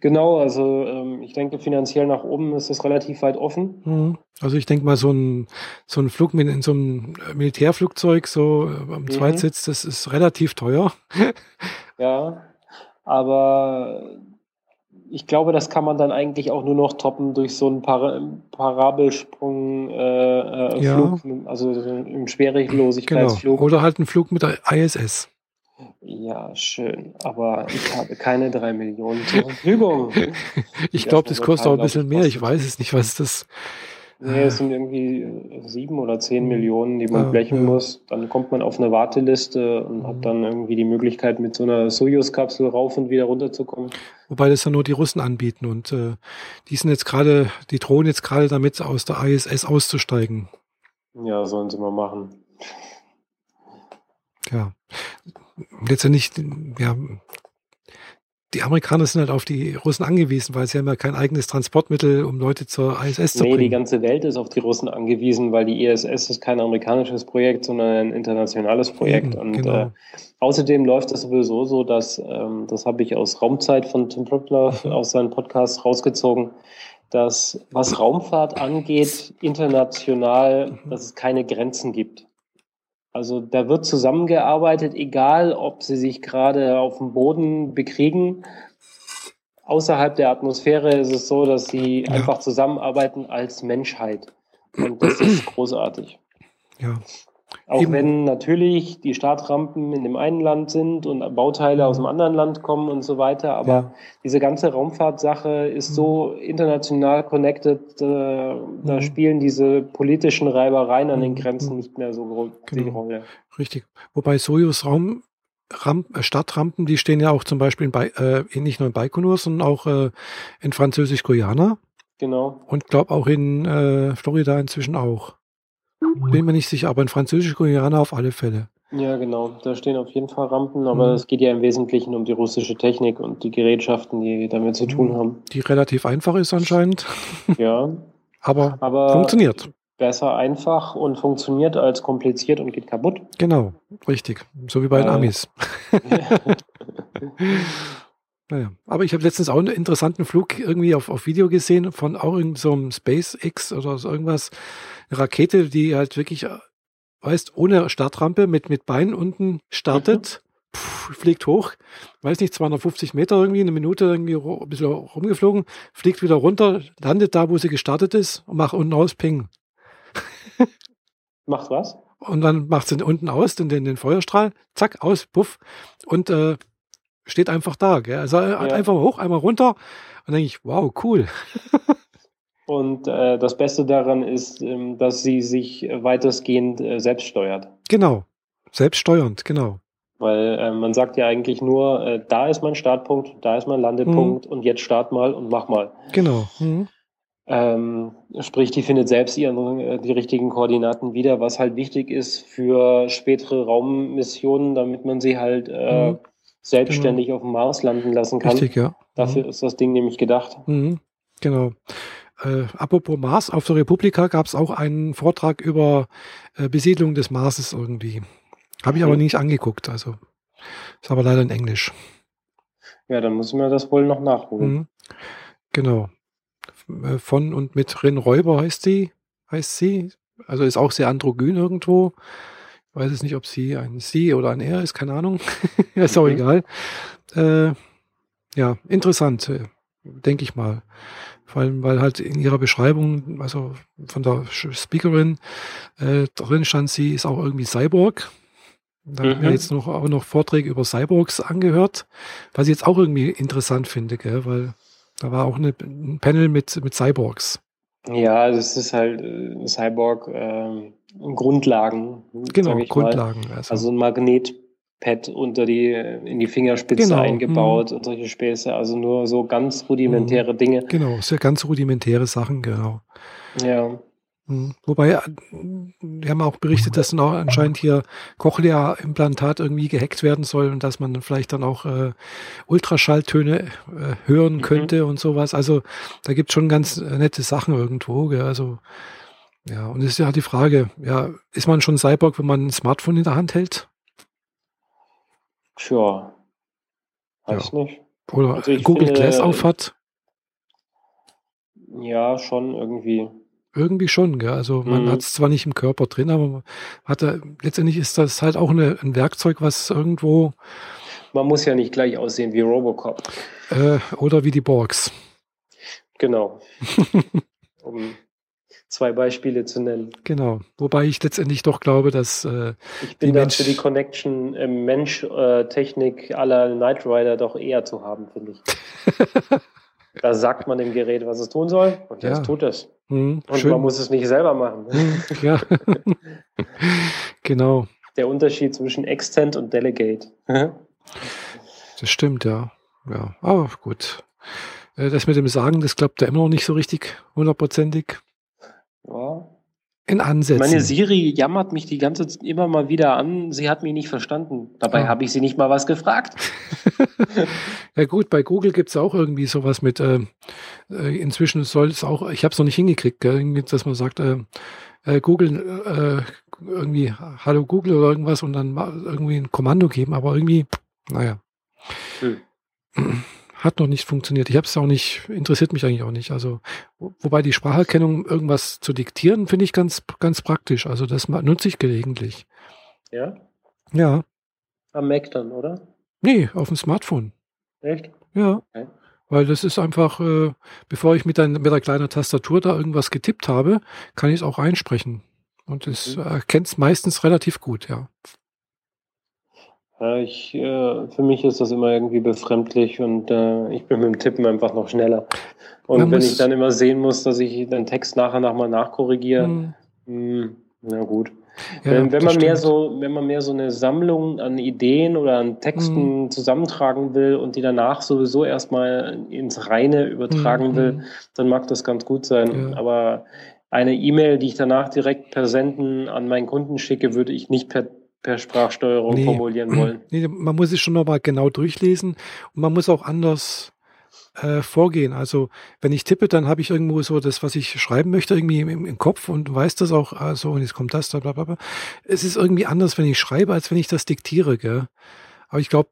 Genau, also ähm, ich denke, finanziell nach oben ist das relativ weit offen. Hm. Also ich denke mal, so ein, so ein Flug mit in so einem Militärflugzeug, so äh, am mhm. Zweitsitz, das ist relativ teuer. ja, aber ich glaube, das kann man dann eigentlich auch nur noch toppen durch so einen Par Parabelsprung äh, äh, ja. Flug, also im Schwerelosigkeitsflug. Genau. Oder halt ein Flug mit der ISS. Ja, schön. Aber ich habe keine drei Millionen zur Verfügung. ich glaube, das kostet auch ein bisschen mehr. Ich weiß es nicht, was das Nee, es sind irgendwie äh, sieben oder zehn mhm. Millionen, die man ah, blechen ja. muss. Dann kommt man auf eine Warteliste und mhm. hat dann irgendwie die Möglichkeit, mit so einer Soyuz-Kapsel rauf und wieder runterzukommen. Wobei das ja nur die Russen anbieten und äh, die sind jetzt gerade, die drohen jetzt gerade damit, aus der ISS auszusteigen. Ja, sollen sie mal machen. Ja. Letztendlich, ja, die Amerikaner sind halt auf die Russen angewiesen, weil sie haben ja kein eigenes Transportmittel, um Leute zur ISS zu nee, bringen. Nee, die ganze Welt ist auf die Russen angewiesen, weil die ISS ist kein amerikanisches Projekt, sondern ein internationales Projekt. Eben, und genau. äh, außerdem läuft es sowieso so, dass, ähm, das habe ich aus Raumzeit von Tim mhm. aus seinem Podcast rausgezogen, dass was Raumfahrt angeht, international, mhm. dass es keine Grenzen gibt. Also da wird zusammengearbeitet, egal ob sie sich gerade auf dem Boden bekriegen. Außerhalb der Atmosphäre ist es so, dass sie ja. einfach zusammenarbeiten als Menschheit. Und das ist großartig. Ja. Auch Eben. wenn natürlich die Startrampen in dem einen Land sind und Bauteile aus dem anderen Land kommen und so weiter, aber ja. diese ganze Raumfahrtsache ist so international connected, äh, da mhm. spielen diese politischen Reibereien an den mhm. Grenzen nicht mehr so groß genau. die Rolle. Richtig. Wobei Sojus Raum äh, Stadtrampen, die stehen ja auch zum Beispiel in Be äh, nicht nur in Baikonur, sondern auch äh, in Französisch-Guyana. Genau. Und glaube auch in äh, Florida inzwischen auch. Bin mir nicht sicher, aber in Französisch-Guyana auf alle Fälle. Ja, genau. Da stehen auf jeden Fall Rampen, aber mhm. es geht ja im Wesentlichen um die russische Technik und die Gerätschaften, die damit zu tun haben. Die relativ einfach ist anscheinend. Ja. aber, aber funktioniert. besser einfach und funktioniert als kompliziert und geht kaputt. Genau, richtig. So wie bei den äh, Amis. naja. Aber ich habe letztens auch einen interessanten Flug irgendwie auf, auf Video gesehen von auch irgendeinem so SpaceX oder so irgendwas. Eine Rakete, die halt wirklich, weißt, ohne Startrampe mit, mit Beinen unten startet. Mhm. Puh, fliegt hoch, weiß nicht, 250 Meter irgendwie, eine Minute irgendwie ein bisschen rumgeflogen, fliegt wieder runter, landet da, wo sie gestartet ist und macht unten aus Ping. Macht was? Und dann macht sie unten aus, den, den, den Feuerstrahl, zack, aus, puff, und äh, steht einfach da. Gell? Also äh, ja. einfach hoch, einmal runter. Und dann denke ich, wow, cool. und äh, das Beste daran ist, ähm, dass sie sich weitestgehend äh, selbst steuert. Genau, selbststeuernd, genau. Weil äh, man sagt ja eigentlich nur, äh, da ist mein Startpunkt, da ist mein Landepunkt mhm. und jetzt start mal und mach mal. Genau. Mhm. Ähm, sprich, die findet selbst ihren, äh, die richtigen Koordinaten wieder, was halt wichtig ist für spätere Raummissionen, damit man sie halt mhm. Selbstständig genau. auf dem Mars landen lassen kann. Richtig, ja. Dafür mhm. ist das Ding nämlich gedacht. Mhm. Genau. Äh, apropos Mars, auf der Republika gab es auch einen Vortrag über äh, Besiedlung des Marses irgendwie. Habe ich aber mhm. nicht angeguckt, also ist aber leider in Englisch. Ja, dann müssen wir das wohl noch nachholen. Mhm. Genau. Äh, von und mit Rin Räuber heißt sie, heißt sie. Also ist auch sehr androgyn irgendwo. Weiß es nicht, ob sie ein sie oder ein er ist, keine Ahnung. ist auch mhm. egal. Äh, ja, interessant, äh, denke ich mal. Vor allem, weil halt in ihrer Beschreibung, also von der Speakerin, äh, drin stand, sie ist auch irgendwie Cyborg. Da mhm. habe ich mir jetzt noch, auch noch Vorträge über Cyborgs angehört, was ich jetzt auch irgendwie interessant finde, gell? weil da war auch eine, ein Panel mit, mit Cyborgs. Ja, das ist halt äh, Cyborg äh, Grundlagen. Genau, Grundlagen. Also. also ein Magnetpad unter die, in die Fingerspitze genau. eingebaut mhm. und solche Späße. Also nur so ganz rudimentäre mhm. Dinge. Genau, sehr ganz rudimentäre Sachen, genau. Ja. Hm. Wobei, äh, wir haben auch berichtet, dass dann auch anscheinend hier Cochlea-Implantat irgendwie gehackt werden soll und dass man dann vielleicht dann auch äh, Ultraschalltöne äh, hören mhm. könnte und sowas. Also da gibt es schon ganz äh, nette Sachen irgendwo. Gell? Also ja, und es ist ja die Frage, ja, ist man schon Cyborg, wenn man ein Smartphone in der Hand hält? Tja, weiß ja. nicht. Oder also Google finde, Glass aufhat? Ja, schon irgendwie. Irgendwie schon, gell? Also man mhm. hat es zwar nicht im Körper drin, aber hat er, letztendlich ist das halt auch eine, ein Werkzeug, was irgendwo. Man muss ja nicht gleich aussehen wie Robocop. Äh, oder wie die Borgs. Genau. um zwei Beispiele zu nennen. Genau. Wobei ich letztendlich doch glaube, dass. Äh, ich bin die da Mensch für die Connection äh, Mensch-Technik aller Knight Rider doch eher zu haben, finde ich. Da sagt man dem Gerät, was es tun soll, und ja. tut es. Hm, und schön. man muss es nicht selber machen. Ja, genau. Der Unterschied zwischen Extend und Delegate. das stimmt, ja. Ja, aber gut. Äh, das mit dem Sagen, das klappt ja immer noch nicht so richtig hundertprozentig. Ja, in Ansätzen. Meine Siri jammert mich die ganze Zeit immer mal wieder an, sie hat mich nicht verstanden. Dabei ah. habe ich sie nicht mal was gefragt. ja gut, bei Google gibt es auch irgendwie sowas mit, äh, äh inzwischen soll es auch, ich habe es noch nicht hingekriegt, gell, dass man sagt, äh, äh, Google äh, irgendwie Hallo Google oder irgendwas und dann irgendwie ein Kommando geben, aber irgendwie, naja. Hm. hat noch nicht funktioniert. Ich habe es auch nicht, interessiert mich eigentlich auch nicht. Also, wobei die Spracherkennung irgendwas zu diktieren, finde ich ganz, ganz praktisch. Also, das nutze ich gelegentlich. Ja? Ja. Am Mac dann, oder? Nee, auf dem Smartphone. Echt? Ja. Okay. Weil das ist einfach, äh, bevor ich mit, ein, mit einer kleinen Tastatur da irgendwas getippt habe, kann ich es auch einsprechen. Und es mhm. erkennt es meistens relativ gut, ja. Ja, ich, äh, für mich ist das immer irgendwie befremdlich und äh, ich bin mit dem Tippen einfach noch schneller. Und Man wenn ich dann immer sehen muss, dass ich den Text nachher nochmal nachkorrigiere, hm. mh, hm, na gut. Ja, wenn, wenn man stimmt. mehr so, wenn man mehr so eine Sammlung an Ideen oder an Texten mhm. zusammentragen will und die danach sowieso erstmal ins Reine übertragen mhm. will, hm. dann mag das ganz gut sein. Ja. Aber eine E-Mail, die ich danach direkt per Senden an meinen Kunden schicke, würde ich nicht per per Sprachsteuerung nee, formulieren wollen. Nee, man muss es schon nochmal genau durchlesen und man muss auch anders äh, vorgehen. Also wenn ich tippe, dann habe ich irgendwo so das, was ich schreiben möchte, irgendwie im, im Kopf und weiß das auch, also und jetzt kommt das, da, bla, bla, bla. Es ist irgendwie anders, wenn ich schreibe, als wenn ich das diktiere, gell? Aber ich glaube,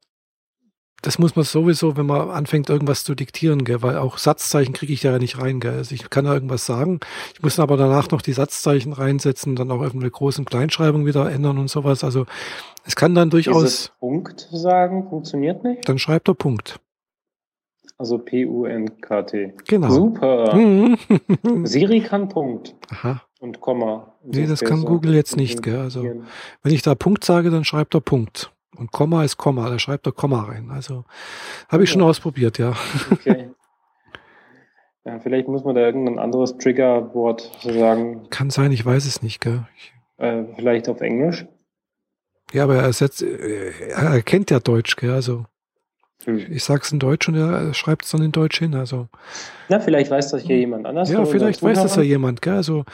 das muss man sowieso, wenn man anfängt, irgendwas zu diktieren, gell? weil auch Satzzeichen kriege ich ja nicht rein. Gell? Also ich kann da irgendwas sagen, ich muss aber danach noch die Satzzeichen reinsetzen, dann auch irgendeine großen Kleinschreibung wieder ändern und sowas. Also es kann dann durchaus. Dieses Punkt sagen funktioniert nicht? Dann schreibt er Punkt. Also P-U-N-K-T. Genau. Super. Siri kann Punkt. Aha. Und Komma. Und nee, das kann Google jetzt nicht, gell? Also, wenn ich da Punkt sage, dann schreibt er Punkt. Und Komma ist Komma, da schreibt er Komma rein. Also habe ich schon ausprobiert, ja. Okay. Ja, vielleicht muss man da irgendein anderes Triggerwort sagen. Kann sein, ich weiß es nicht, gell? Ich, äh, vielleicht auf Englisch? Ja, aber er, setzt, er kennt ja Deutsch, gell? Also. Ich sag's in Deutsch und er schreibt es dann in Deutsch hin. Also. Ja, vielleicht weiß das hier jemand anders. Ja, vielleicht weiß das ja jemand, gell? Also,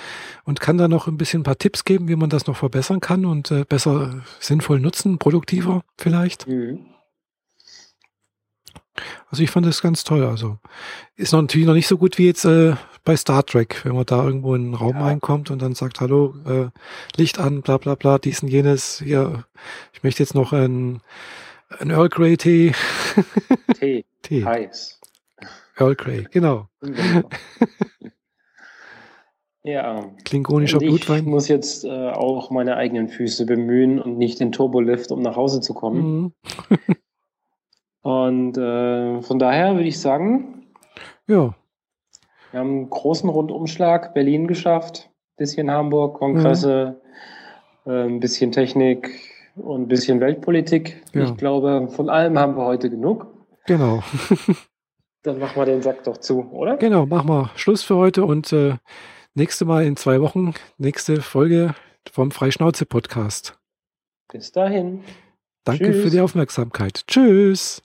und kann da noch ein bisschen ein paar Tipps geben, wie man das noch verbessern kann und äh, besser sinnvoll nutzen, produktiver vielleicht. Mhm. Also ich fand das ganz toll. Also ist noch, natürlich noch nicht so gut wie jetzt äh, bei Star Trek, wenn man da irgendwo in einen Raum ja. reinkommt und dann sagt, hallo, äh, Licht an, bla bla bla, dies und jenes. Hier, ich möchte jetzt noch ein ein Earl Grey Tee. Tee. Tee. Heiß. Earl Grey, genau. ja. Klingonischer ich Blutwein. Ich muss jetzt äh, auch meine eigenen Füße bemühen und nicht den Turbolift, um nach Hause zu kommen. Mhm. und äh, von daher würde ich sagen, ja. Wir haben einen großen Rundumschlag, Berlin geschafft, bisschen Hamburg, Kongresse, mhm. äh, ein bisschen Technik, und ein bisschen Weltpolitik. Ja. Ich glaube, von allem haben wir heute genug. Genau. Dann machen wir den Sack doch zu, oder? Genau, machen wir Schluss für heute und äh, nächste Mal in zwei Wochen, nächste Folge vom Freischnauze-Podcast. Bis dahin. Danke Tschüss. für die Aufmerksamkeit. Tschüss.